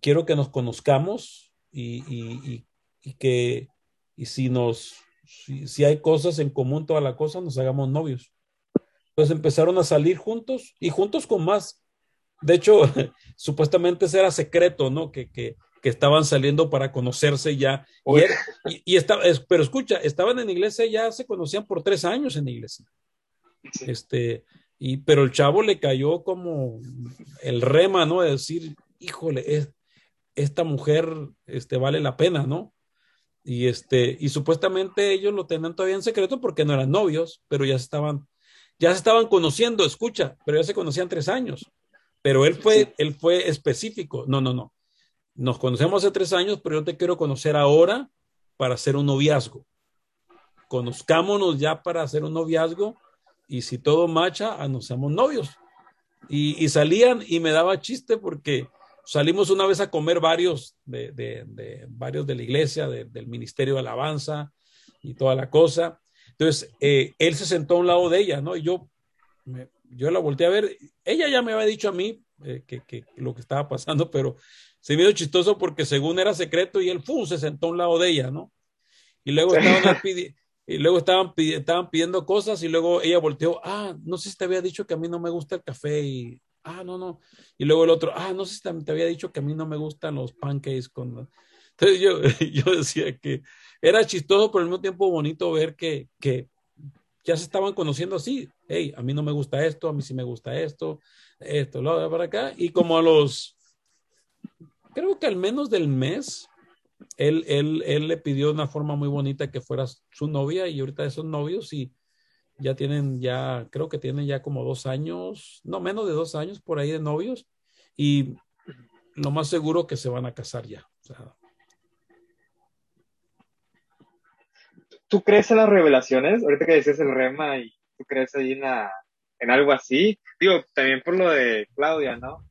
quiero que nos conozcamos y, y, y, que, y si nos, si, si, hay cosas en común, toda la cosa, nos hagamos novios. Entonces empezaron a salir juntos y juntos con más. De hecho, [laughs] supuestamente ese era secreto, ¿no? Que, que, que estaban saliendo para conocerse ya. Y, era, y, y estaba, pero escucha, estaban en iglesia, ya se conocían por tres años en iglesia. Sí. Este, y, pero el chavo le cayó como el rema, ¿no? De decir, híjole, es, esta mujer este, vale la pena, ¿no? Y, este, y supuestamente ellos lo tenían todavía en secreto porque no eran novios, pero ya estaban ya se estaban conociendo, escucha, pero ya se conocían tres años. Pero él fue, él fue específico. No, no, no. Nos conocemos hace tres años, pero yo te quiero conocer ahora para hacer un noviazgo. Conozcámonos ya para hacer un noviazgo y si todo macha, ah, nos seamos novios. Y, salían y me daba chiste porque salimos una vez a comer varios de, de, varios de la iglesia, del ministerio de alabanza y toda la cosa. Entonces, eh, él se sentó a un lado de ella, ¿no? Y yo, yo la volteé a ver. Ella ya me había dicho a mí eh, que, que, lo que estaba pasando, pero se dio chistoso porque según era secreto y él ¡fum! se sentó a un lado de ella, ¿no? Y luego [laughs] estaban, pidiendo cosas y luego ella volteó, ah, no sé si te había dicho que a mí no me gusta el café y, ah, no, no. Y luego el otro, ah, no sé si te, había dicho que a mí no me gustan los pancakes con... Entonces yo, [laughs] yo decía que era chistoso, pero al mismo tiempo bonito ver que, que ya se estaban conociendo así. Hey, a mí no me gusta esto, a mí sí me gusta esto, esto, lo para acá. Y como a los, creo que al menos del mes, él, él, él le pidió de una forma muy bonita que fuera su novia y ahorita son novios y ya tienen ya, creo que tienen ya como dos años, no menos de dos años por ahí de novios y lo más seguro que se van a casar ya. ¿Tú crees en las revelaciones? Ahorita que decías el rema y tú crees ahí en, en algo así. Digo, también por lo de Claudia, ¿no?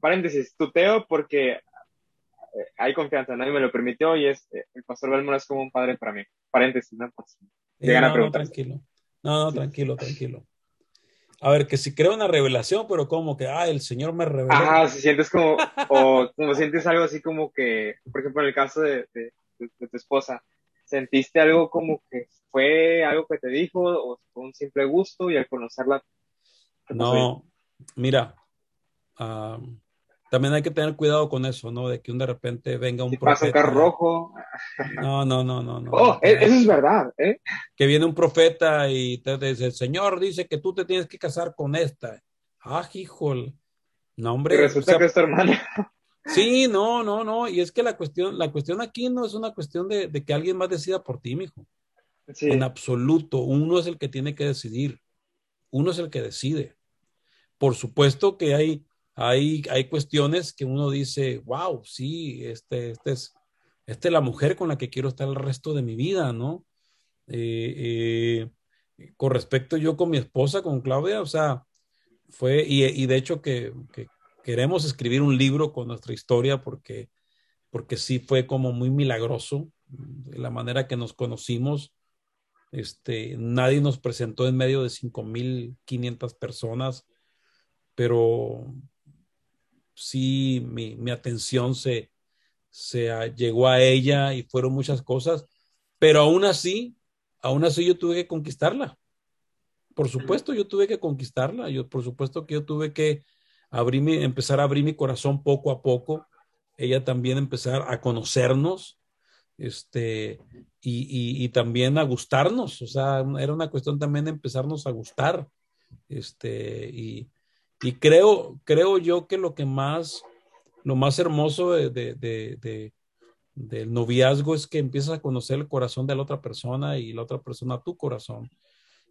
Paréntesis, tuteo porque eh, hay confianza, nadie me lo permitió y es, eh, el pastor Belmont es como un padre para mí. Paréntesis, ¿no? Pues, llegan a preguntar. tranquilo. No, no, tranquilo, tranquilo. A ver, que si creo una revelación, pero como que, ah, el Señor me reveló. Ajá, si sientes como, o como sientes algo así como que, por ejemplo, en el caso de, de, tu esposa, ¿sentiste algo como que fue algo que te dijo o fue un simple gusto y al conocerla? No, mira, también hay que tener cuidado con eso, ¿no? De que un de repente venga un profeta. Pasa un carro rojo. No, no, no, no. no. Oh, e-, eso es verdad, ¿eh? Que viene un profeta y te dice, el Señor dice que tú te tienes que casar con esta. Ah, híjole. No, hombre. Y resulta que es tu hermana. Sí, no, no, no. Y es que la cuestión, la cuestión aquí no es una cuestión de, que alguien más decida por ti, mijo. Sí. En absoluto. Uno es el que tiene que decidir. Uno es el que decide. Por supuesto que hay hay, hay cuestiones que uno dice, wow, sí, este, este es, esta es la mujer con la que quiero estar el resto de mi vida, ¿no? Eh, eh, con respecto yo con mi esposa, con Claudia, o sea, fue, y, y de hecho que, que, queremos escribir un libro con nuestra historia porque, porque sí fue como muy milagroso la manera que nos conocimos. Este, nadie nos presentó en medio de 5.500 personas, pero, sí mi, mi atención se, se llegó a ella y fueron muchas cosas, pero aún así, aún así yo tuve que conquistarla. Por supuesto, yo tuve que conquistarla. Yo, por supuesto que yo tuve que abrir empezar a abrir mi corazón poco a poco. Ella también empezar a conocernos, este, y, y, también a gustarnos. O sea, era una cuestión también de empezarnos a gustar. Este, y, y creo, creo yo que lo que más, lo más hermoso de, de, del noviazgo es que empiezas a conocer el corazón de la otra persona y la otra persona tu corazón.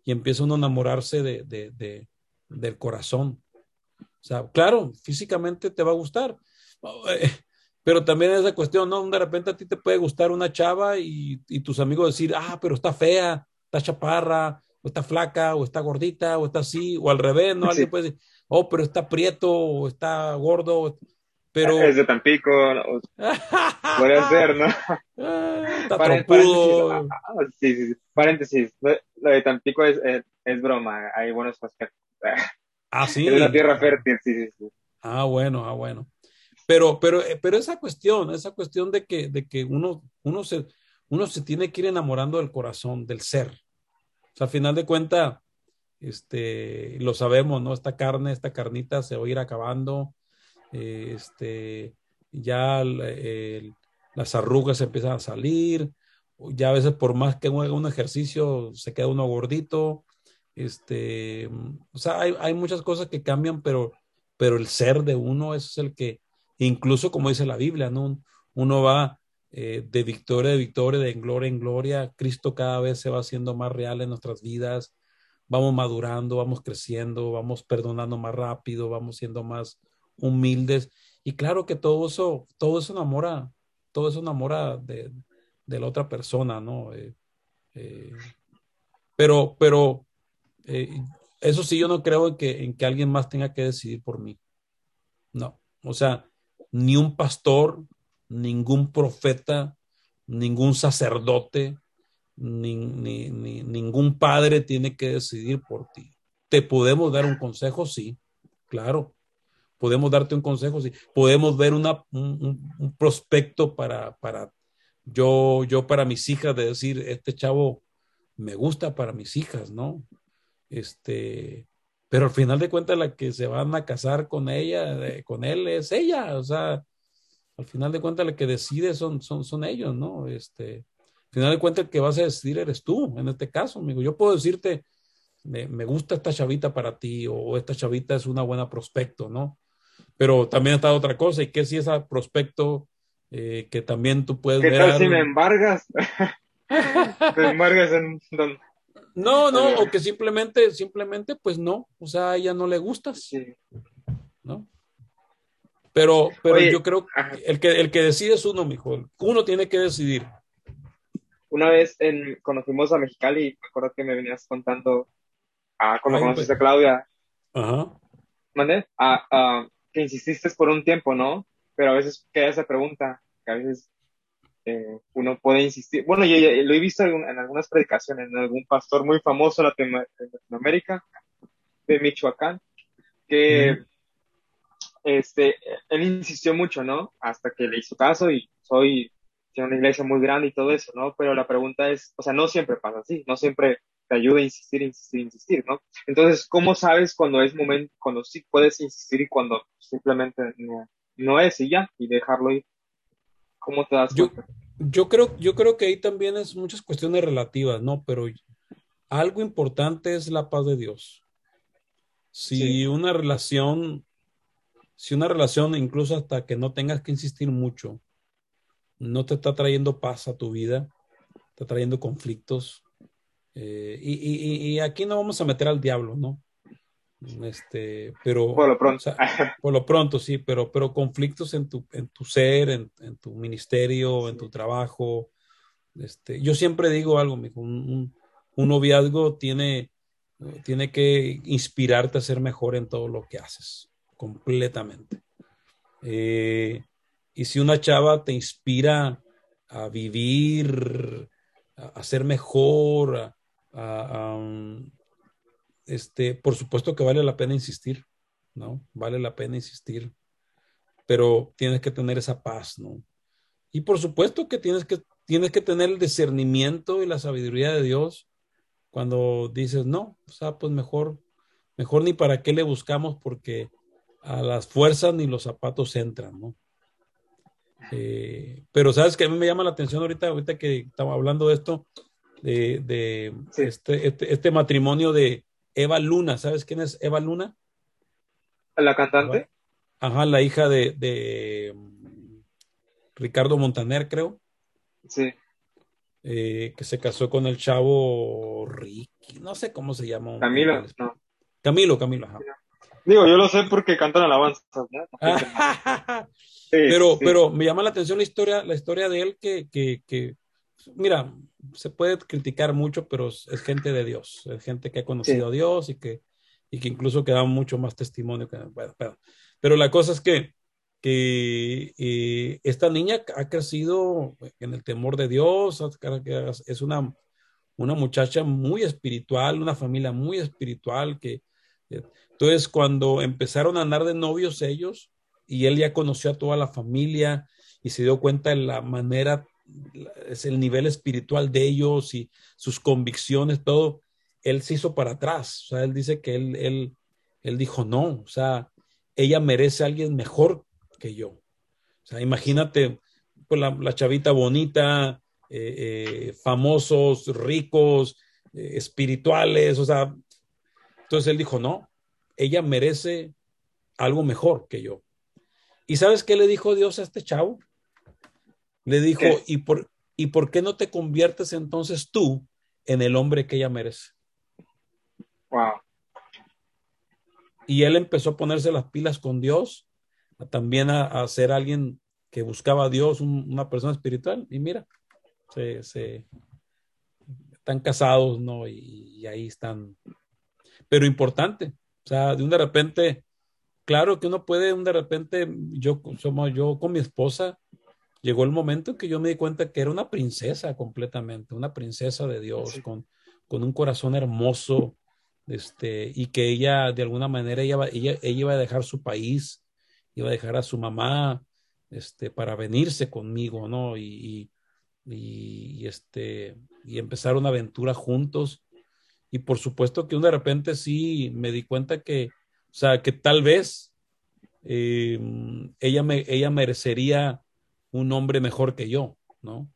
Y empieza uno a enamorarse de, del corazón. O sea, claro, físicamente te va a gustar, [laughs] pero también esa cuestión, ¿no? De repente a ti te puede gustar una chava y, y tus amigos decir, ah, pero está fea, está chaparra, o está flaca, o está gordita, o está así, o al revés, ¿no? Alguien puede decir, oh, pero está prieto o está gordo, pero... Es de Tampico, [laughs] puede ser, ¿no? Ah, está trompudo. Ah, ah, sí, sí, sí, paréntesis, lo de Tampico es, es, broma, hay buenos aspectos. Ah, [laughs] sí. Es una tierra fértil, sí, sí, sí. Ah, bueno, ah, bueno. Pero, pero, eh, pero esa cuestión, esa cuestión de que, de que uno, uno, se, uno se tiene que ir enamorando del corazón, del ser. O sea, al final de cuentas, este, lo sabemos, ¿no? Esta carne, esta carnita se va a ir acabando, este, ya las arrugas empiezan a salir, ya a veces por más que haga un ejercicio se queda uno gordito, este, o sea, hay, hay muchas cosas que cambian, pero, pero el ser de uno es el que, incluso como dice la Biblia, ¿no? Uno va eh, de victoria de victoria, de gloria en gloria, Cristo cada vez se va haciendo más real en nuestras vidas, vamos madurando, vamos creciendo, vamos perdonando más rápido, vamos siendo más humildes. Y claro que todo eso, todo eso enamora, todo eso enamora de, de la otra persona, ¿no? Eh, eh, pero, pero eh, eso sí, yo no creo que, en que alguien más tenga que decidir por mí. No, o sea, ni un pastor, ningún profeta, ningún sacerdote, ni, ni, ni, ningún padre tiene que decidir por ti. ¿Te podemos dar un consejo? Sí, claro. Podemos darte un consejo, sí. Podemos ver una, un, prospecto para, para yo, yo para mis hijas, de decir, este chavo me gusta para mis hijas, ¿no? Este, pero al final de cuentas la que se van a casar con ella, con él, es ella, o sea, al final de cuentas la que decide son, son, son ellos, ¿no? Este, final de cuentas el que vas a decidir eres tú, en este caso, amigo. Yo puedo decirte, me, me gusta esta chavita para ti, o esta chavita es una buena prospecto, ¿no? Pero también está otra cosa, y que si esa prospecto eh, que también tú puedes ¿Qué ver. tal si me embargas? [laughs] ¿Te embargas en donde? No, no, o que simplemente, simplemente, pues no, o sea, a ella no le gustas, sí. ¿no? Pero, pero Oye, yo creo que el, que el que decide es uno, mijo. Uno tiene que decidir. Una vez en, cuando fuimos a Mexicali, me acuerdo que me venías contando, ah, cuando Ay, conociste pues. a Claudia. Ajá. ¿Mande? Ah, ah, que insististe por un tiempo, ¿no? Pero a veces queda esa pregunta, que a veces eh, uno puede insistir. Bueno, yo, yo, lo he visto en, en, algunas predicaciones, en algún pastor muy famoso en Latinoamérica, de Michoacán, que mm. este, él insistió mucho, ¿no? Hasta que le hizo caso y soy, tiene una iglesia muy grande y todo eso, ¿no? Pero la pregunta es, o sea, no siempre pasa así, no siempre te ayuda a insistir, insistir, insistir, ¿no? Entonces, ¿cómo sabes cuando es momento, cuando sí puedes insistir y cuando simplemente no, no es y ya, y dejarlo ir? ¿Cómo te das yo, yo, creo, yo creo que ahí también es muchas cuestiones relativas, ¿no? Pero algo importante es la paz de Dios. Si sí. una relación, si una relación, incluso hasta que no tengas que insistir mucho, no te está trayendo paz a tu vida, está trayendo conflictos. Eh, y, y, y, aquí no vamos a meter al diablo, ¿no? Este, pero por lo pronto, o sea, por lo pronto sí, pero, pero conflictos en tu, en tu ser, en, en tu ministerio, en tu trabajo. Este, yo siempre digo algo, mijo, un, un, un, noviazgo tiene, tiene que inspirarte a ser mejor en todo lo que haces, completamente. Eh, y si una chava te inspira a vivir, a, a ser mejor, a, um, este, por supuesto que vale la pena insistir, ¿no? Vale la pena insistir, pero tienes que tener esa paz, ¿no? Y por supuesto que tienes que, tienes que tener el discernimiento y la sabiduría de Dios cuando dices, no, o sea, pues mejor, mejor ni para qué le buscamos porque a las fuerzas ni los zapatos entran, ¿no? Eh, pero sabes que a mí me llama la atención ahorita, ahorita que estaba hablando de esto, de, de sí. este, este, este, matrimonio de, Eva Luna, ¿sabes quién es Eva Luna? La cantante. Ajá, la hija de, de Ricardo Montaner, creo. Sí. Eh, que se casó con el chavo Ricky, no sé cómo se llama. Camilo, no. Camilo, Camilo, ajá. Digo, yo lo sé porque cantan alabanzas, ¿no? [laughs] pero, sí. pero me llama la atención la historia, la historia de él que, que, que mira, se puede criticar mucho, pero es, gente de Dios, es gente que ha conocido sí. a Dios y que, y que incluso que da mucho más testimonio. Que, bueno, pero, pero, la cosa es que, que eh, esta niña ha crecido en el temor de Dios, es una, una muchacha muy espiritual, una familia muy espiritual, que entonces cuando empezaron a andar de novios ellos, y él ya conoció a toda la familia y se dio cuenta de la manera es el nivel espiritual de ellos y sus convicciones, todo, él se hizo para atrás. O sea, él dice que él, él, él dijo, no, o sea, ella merece a alguien mejor que yo. O sea, imagínate, pues la, la chavita bonita, eh, eh, famosos, ricos, eh, espirituales, o sea, entonces él dijo, no, ella merece algo mejor que yo. ¿Y sabes qué le dijo Dios a este chavo? Le dijo, ¿y por, ¿y por qué no te conviertes entonces tú en el hombre que ella merece? Wow. Y él empezó a ponerse las pilas con Dios, también a, ser alguien que buscaba a Dios, una persona espiritual. Y mira, se, se están casados, ¿no? Y, ahí están. Pero importante, o sea, de un de repente, claro que uno puede, un de repente, yo, somos yo con mi esposa, llegó el momento en que yo me di cuenta que era una princesa completamente, una princesa de Dios, con, con un corazón hermoso, este, y que ella, de alguna manera, ella, ella, ella iba a dejar su país, iba a dejar a su mamá, este, para venirse conmigo, ¿no? Y, y, este, y empezar una aventura juntos. Y por supuesto que de repente sí me di cuenta que, o sea, que tal vez eh, ella, me, ella merecería un hombre mejor que yo, ¿no?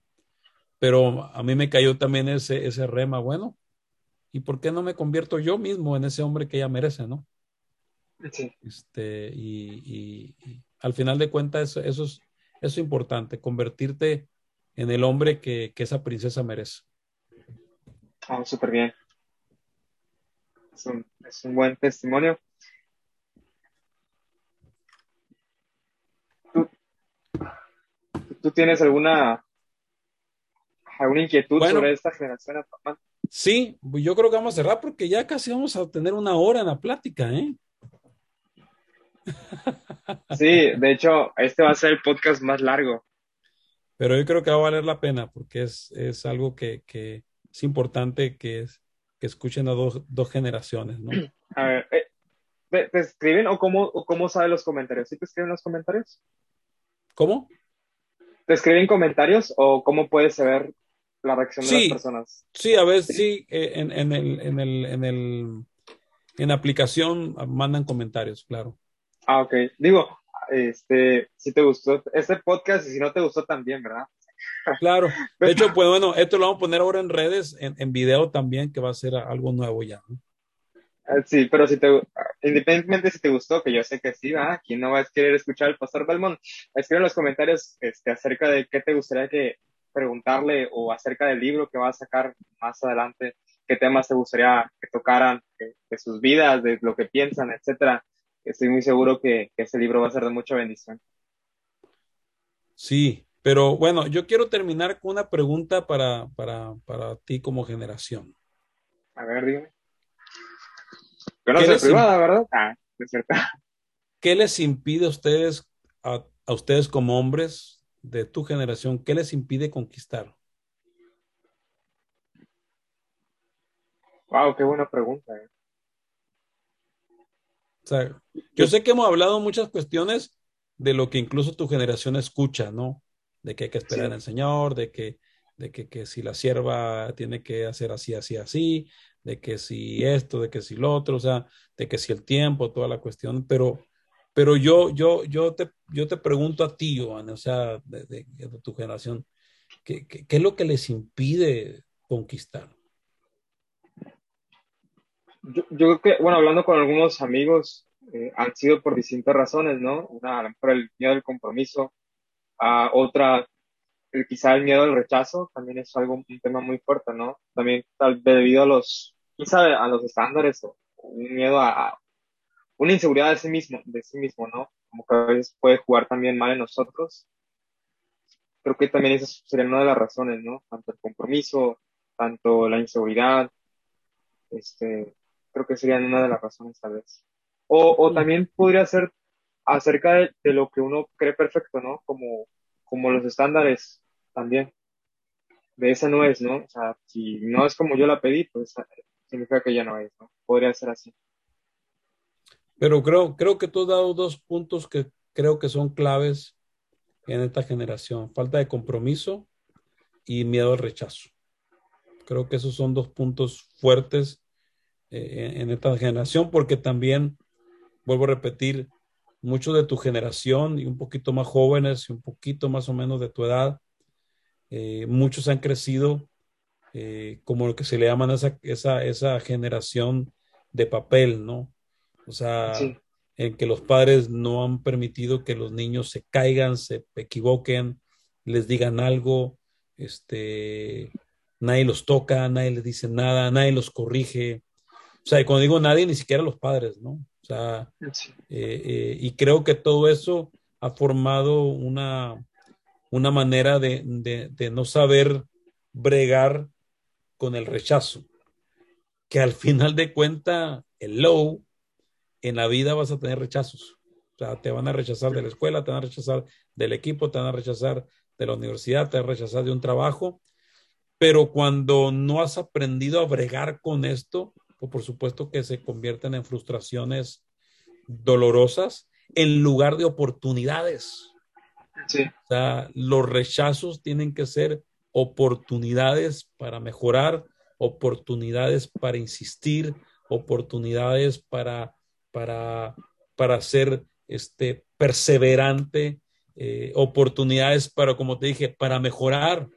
Pero a mí me cayó también ese, ese rema, bueno, ¿y por qué no me convierto yo mismo en ese hombre que ella merece, ¿no? Sí. Este, y, al final de cuentas, eso, es, eso es importante, convertirte en el hombre que, esa princesa merece. Ah, súper bien. Es un, es un, buen testimonio. ¿Tú, tienes alguna, alguna inquietud sobre esta generación? Sí, yo creo que vamos a cerrar porque ya casi vamos a tener una hora en la plática, ¿eh? [laughs] Sí, de hecho, este va a ser el podcast más largo. Pero yo creo que va a valer la pena porque es, es algo que, que, es importante que, es, que escuchen a dos, dos generaciones, ¿no? [clears throat] A ver, eh, ¿te, escriben o cómo, o cómo saben los comentarios? ¿Sí te escriben los comentarios? ¿Cómo? ¿Te escriben comentarios o cómo puedes saber la reacción de las personas? Sí, a veces sí, eh, en, en, el, en, el, en, el, en aplicación mandan comentarios, claro. Ah, ok. Digo, este, si te gustó este podcast y si no te gustó también, ¿verdad? Claro. [laughs] De hecho, pues bueno, esto lo vamos a poner ahora en redes, en, en video también, que va a ser algo nuevo ya. Ah, sí, pero si te, independientemente si te gustó, que yo sé que sí, ¿verdad? ¿Quién no va a querer escuchar al pastor Belmont? Escribe en los comentarios este, acerca de qué te gustaría que preguntarle o acerca del libro que va a sacar más adelante, qué temas te gustaría que tocaran de, de sus vidas, de lo que piensan, etcétera estoy muy seguro que, ese libro va a ser de mucha bendición. Sí, pero bueno, yo quiero terminar con una pregunta para, para, para ti como generación. A ver, dime. Ah, es cierto. [laughs] ¿Qué les impide a ustedes, a, a, ustedes como hombres de tu generación, qué les impide conquistar? Wow, qué buena pregunta. ¿eh? O sea, yo sé que hemos hablado muchas cuestiones de lo que incluso tu generación escucha, ¿no? De que hay que esperar el Señor, de que, de que, que, si la sierva tiene que hacer así, así, así, de que si esto, de que si lo otro, o sea, de que si el tiempo, toda la cuestión, pero, pero yo, yo, yo te, yo te pregunto a ti, Joan, o sea, de, tu generación, ¿qué, ¿qué, qué, es lo que les impide conquistar? yo, yo, creo que, bueno, hablando con algunos amigos, eh, han sido por distintas razones, ¿no? Una, a lo mejor el miedo al compromiso, a otra, el, quizá el miedo al rechazo, también es algo, un tema muy fuerte, ¿no? También tal debido a los, quizá a los estándares o un miedo a, una inseguridad de sí mismo, de sí mismo, ¿no? Como que a veces puede jugar también mal en nosotros. Creo que también esa sería una de las razones, ¿no? Tanto el compromiso, tanto la inseguridad, este, creo que serían una de las razones tal vez. O, o también podría ser acerca de, lo que uno cree perfecto, ¿no? Como, como los estándares también. De esa no es, ¿no? O sea, si no es como yo la pedí, pues significa que ya no es. Podría ser así. Pero creo, creo que tú has dado dos puntos que creo que son claves en esta generación. Falta de compromiso y miedo al rechazo. Creo que esos son dos puntos fuertes eh, en esta generación, porque también, vuelvo a repetir, muchos de tu generación y un poquito más jóvenes y un poquito más o menos de tu edad, eh, muchos han crecido eh, como lo que se le llaman esa, esa, esa generación de papel, ¿no? O sea, en que los padres no han permitido que los niños se caigan, se equivoquen, les digan algo, este, nadie los toca, nadie les dice nada, nadie los corrige, O sea, y cuando digo nadie, ni siquiera los padres, ¿no? O sea, eh, eh, y creo que todo eso ha formado una, una manera de, de, no saber bregar con el rechazo, que al final de cuenta, el low, en la vida vas a tener rechazos. O sea, te van a rechazar de la escuela, te van a rechazar del equipo, te van a rechazar de la universidad, te van a rechazar de un trabajo. Pero cuando no has aprendido a bregar con esto, pues por supuesto que se convierten en frustraciones dolorosas en lugar de oportunidades. Sí. O sea, los rechazos tienen que ser oportunidades para mejorar, oportunidades para insistir, oportunidades para, para, para ser este, perseverante, eh, oportunidades para, como te dije, para mejorar,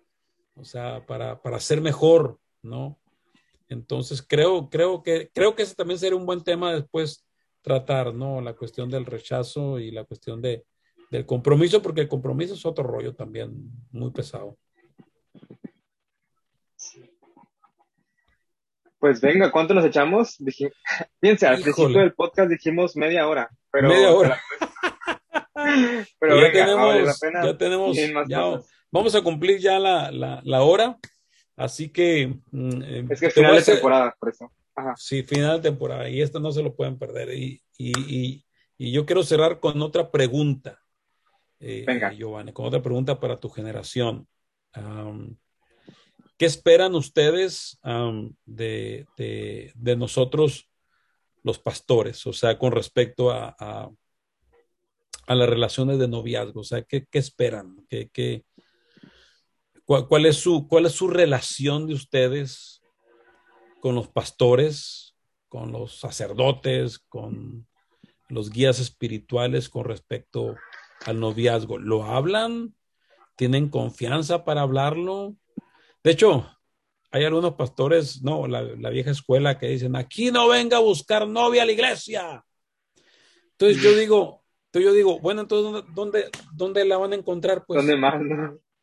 o sea, para, para ser mejor, ¿no? Entonces creo, creo que, creo que ese también sería un buen tema después tratar, ¿no? La cuestión del rechazo y la cuestión de, del compromiso, porque el compromiso es otro rollo también muy pesado. Pues venga, ¿cuánto nos echamos? Dije, [laughs] fíjense, al principio del podcast dijimos media hora. Pero, media hora. [laughs] [laughs] pero, ya, tenemos, ya tenemos, ya vamos a cumplir ya la, la, la hora, así que... Mm, eh, es que es final de temporada, por eso. Sí, final de temporada, y esto no se lo pueden perder. Y, y, y, yo quiero cerrar con otra pregunta, eh, Venga. Giovanni, con otra pregunta para tu generación. ¿Qué esperan ustedes de, nosotros, los pastores? O sea, con respecto a, a, a las relaciones de noviazgo. O sea, ¿qué, qué esperan? ¿Qué, qué, cuál, cuál, es su, ¿Cuál es su relación de ustedes con los pastores, con los sacerdotes, con los guías espirituales con respecto al noviazgo? ¿Lo hablan? ¿Tienen confianza para hablarlo? De hecho, hay algunos pastores, no, la, vieja escuela que dicen, aquí no venga a buscar novia a la iglesia. Entonces yo digo, entonces yo digo, bueno, entonces, ¿dónde, dónde la van a encontrar? Pues, ¿Dónde más?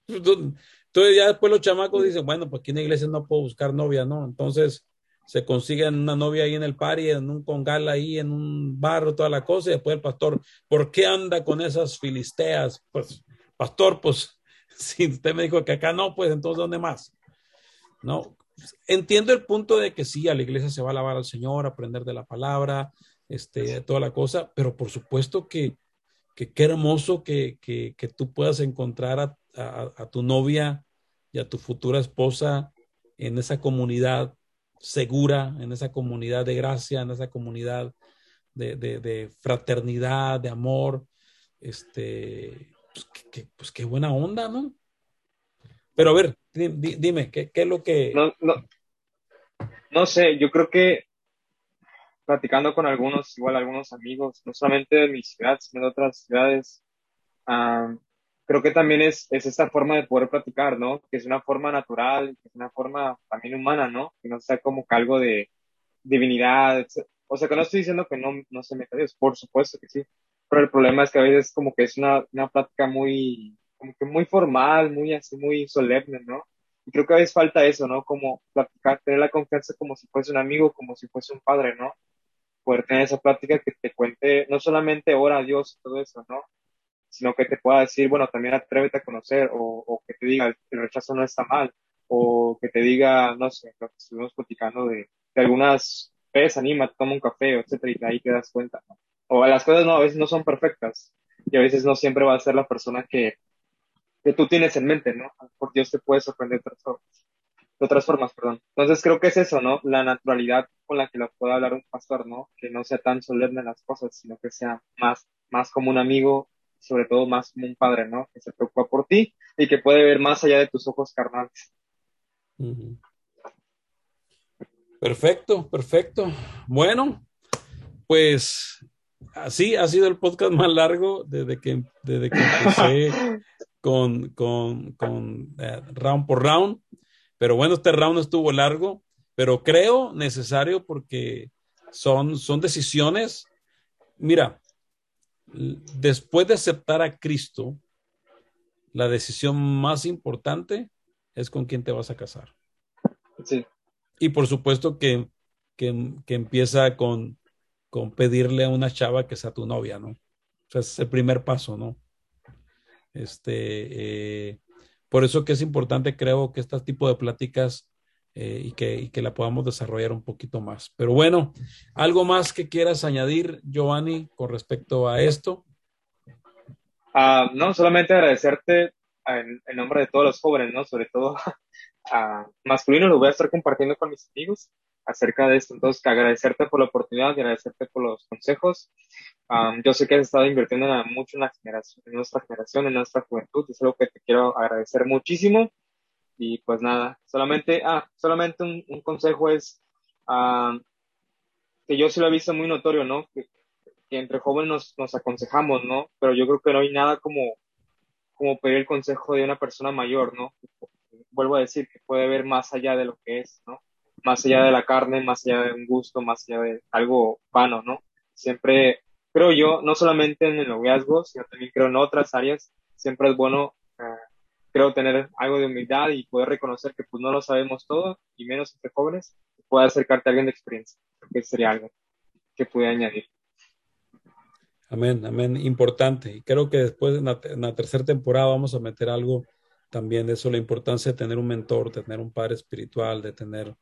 Entonces ya después los chamacos dicen, bueno, pues aquí en la iglesia no puedo buscar novia, ¿no? Entonces se consiguen una novia ahí en el party, en un congal ahí, en un barro, toda la cosa, y después el pastor, ¿por qué anda con esas filisteas? Pues, pastor, pues [laughs] si usted me dijo que acá no, pues entonces ¿dónde más? ¿No? Entiendo el punto de que sí, a la iglesia se va a alabar al Señor, aprender de la palabra, este, toda la cosa, pero por supuesto que, que qué hermoso que, que, que, tú puedas encontrar a, a, a, tu novia y a tu futura esposa en esa comunidad segura, en esa comunidad de gracia, en esa comunidad de, de, de fraternidad, de amor, este, pues, pues, qué buena onda, ¿no? Pero a ver, dime, ¿qué, es lo que... No, no, no sé, yo creo que platicando con algunos, igual algunos amigos, no solamente de mi ciudad, sino de otras ciudades, creo que también es, es esta forma de poder platicar, ¿no? Que es una forma natural, que es una forma también humana, ¿no? Que no sea como algo de divinidad, o sea, que no estoy diciendo que no, no se meta Dios, por supuesto que sí, pero el problema es que a veces como que es una, una plática muy, como que muy formal, muy así, muy solemne, ¿no? Y creo que a veces falta eso, ¿no? Como platicar, tener la confianza como si fuese un amigo, como si fuese un padre, ¿no? Poder tener esa plática que te cuente, no solamente ora a Dios y todo eso, ¿no? Sino que te pueda decir, bueno, también atrévete a conocer, o, o que te diga, el rechazo no está mal, o que te diga, no sé, lo que estuvimos platicando de, de algunas veces, anima, toma un café, etcétera, y ahí te das cuenta, ¿no? o las cosas no, a veces no son perfectas y a veces no siempre va a ser la persona que, que tú tienes en mente, ¿no? Porque Dios te puede sorprender de otras formas, de otras formas, perdón. Entonces creo que es eso, ¿no? La naturalidad con la que lo pueda hablar un pastor, ¿no? Que no sea tan solemne las cosas, sino que sea más, más como un amigo, sobre todo más como un padre, ¿no? Que se preocupa por ti y que puede ver más allá de tus ojos carnales. Perfecto, perfecto. Bueno, pues así ha sido el podcast más largo desde que, desde que empecé [laughs] con, con, con eh, round por round. Pero bueno, este round estuvo largo, pero creo necesario porque son, son decisiones. Mira, después de aceptar a Cristo, la decisión más importante es con quién te vas a casar. Sí. Y por supuesto que que, que empieza con, con pedirle a una chava que sea tu novia, ¿no? O sea, es el primer paso, ¿no? Este, eh, por eso que es importante, creo, que este tipo de pláticas eh, y, que, y, que, la podamos desarrollar un poquito más. Pero bueno, ¿algo más que quieras añadir, Giovanni, con respecto a esto? Uh, no, solamente agradecerte en, en, nombre de todos los jóvenes, ¿no? Sobre todo [laughs] a masculino, lo voy a estar compartiendo con mis amigos acerca de esto. Entonces, agradecerte por la oportunidad y agradecerte por los consejos. Um, yo sé que has estado invirtiendo en, mucho en, la generación, en nuestra generación, en nuestra juventud. Es algo que te quiero agradecer muchísimo. Y pues nada, solamente, ah, solamente un, un consejo es que yo sí lo he visto muy notorio, ¿no? Que, que entre jóvenes nos, nos, aconsejamos, ¿no? Pero yo creo que no hay nada como, como pedir el consejo de una persona mayor, ¿no? Vuelvo a decir que puede ver más allá de lo que es, ¿no? Más allá de la carne, más allá de un gusto, más allá de algo vano, ¿no? Siempre, creo yo, no solamente en el noviazgo, sino también creo en otras áreas, siempre es bueno, eh, creo, tener algo de humildad y poder reconocer que pues no lo sabemos todo, y menos entre jóvenes, puede acercarte a alguien de experiencia, que sería algo que pude añadir. Amén, amén, importante. Y creo que después en la, en la, tercera temporada vamos a meter algo también de eso, la importancia de tener un mentor, de tener un padre espiritual, de tener,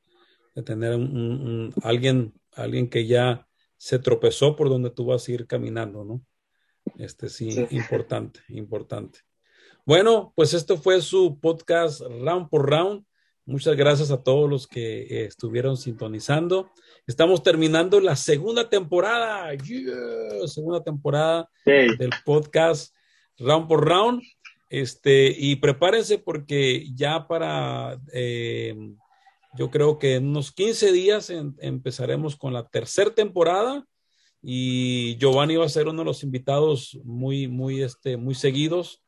de tener un, un, alguien, alguien que ya se tropezó por donde tú vas a ir caminando, ¿no? Este sí, sí, importante, importante. Bueno, pues esto fue su podcast Round por Round. Muchas gracias a todos los que eh, estuvieron sintonizando. Estamos terminando la segunda temporada, yeah, segunda temporada sí. del podcast Round por Round. Este, y prepárense porque ya para, eh, yo creo que en unos 15 días en, empezaremos con la tercera temporada y Giovanni va a ser uno de los invitados muy, muy, este, muy seguidos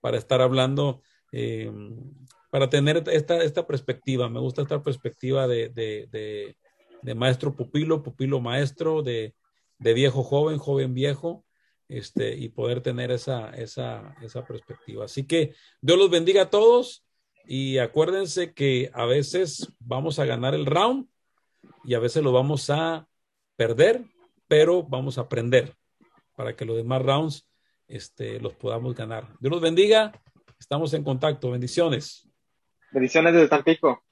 para estar hablando. Eh, para tener esta, esta perspectiva. Me gusta esta perspectiva de, de, de, de maestro pupilo, pupilo maestro, de, viejo joven, joven viejo, este, y poder tener esa, esa, esa perspectiva. Así que Dios los bendiga a todos y acuérdense que a veces vamos a ganar el round y a veces lo vamos a perder, pero vamos a aprender para que los demás rounds este, los podamos ganar. Dios los bendiga. Estamos en contacto. Bendiciones. Bendiciones desde Tampico.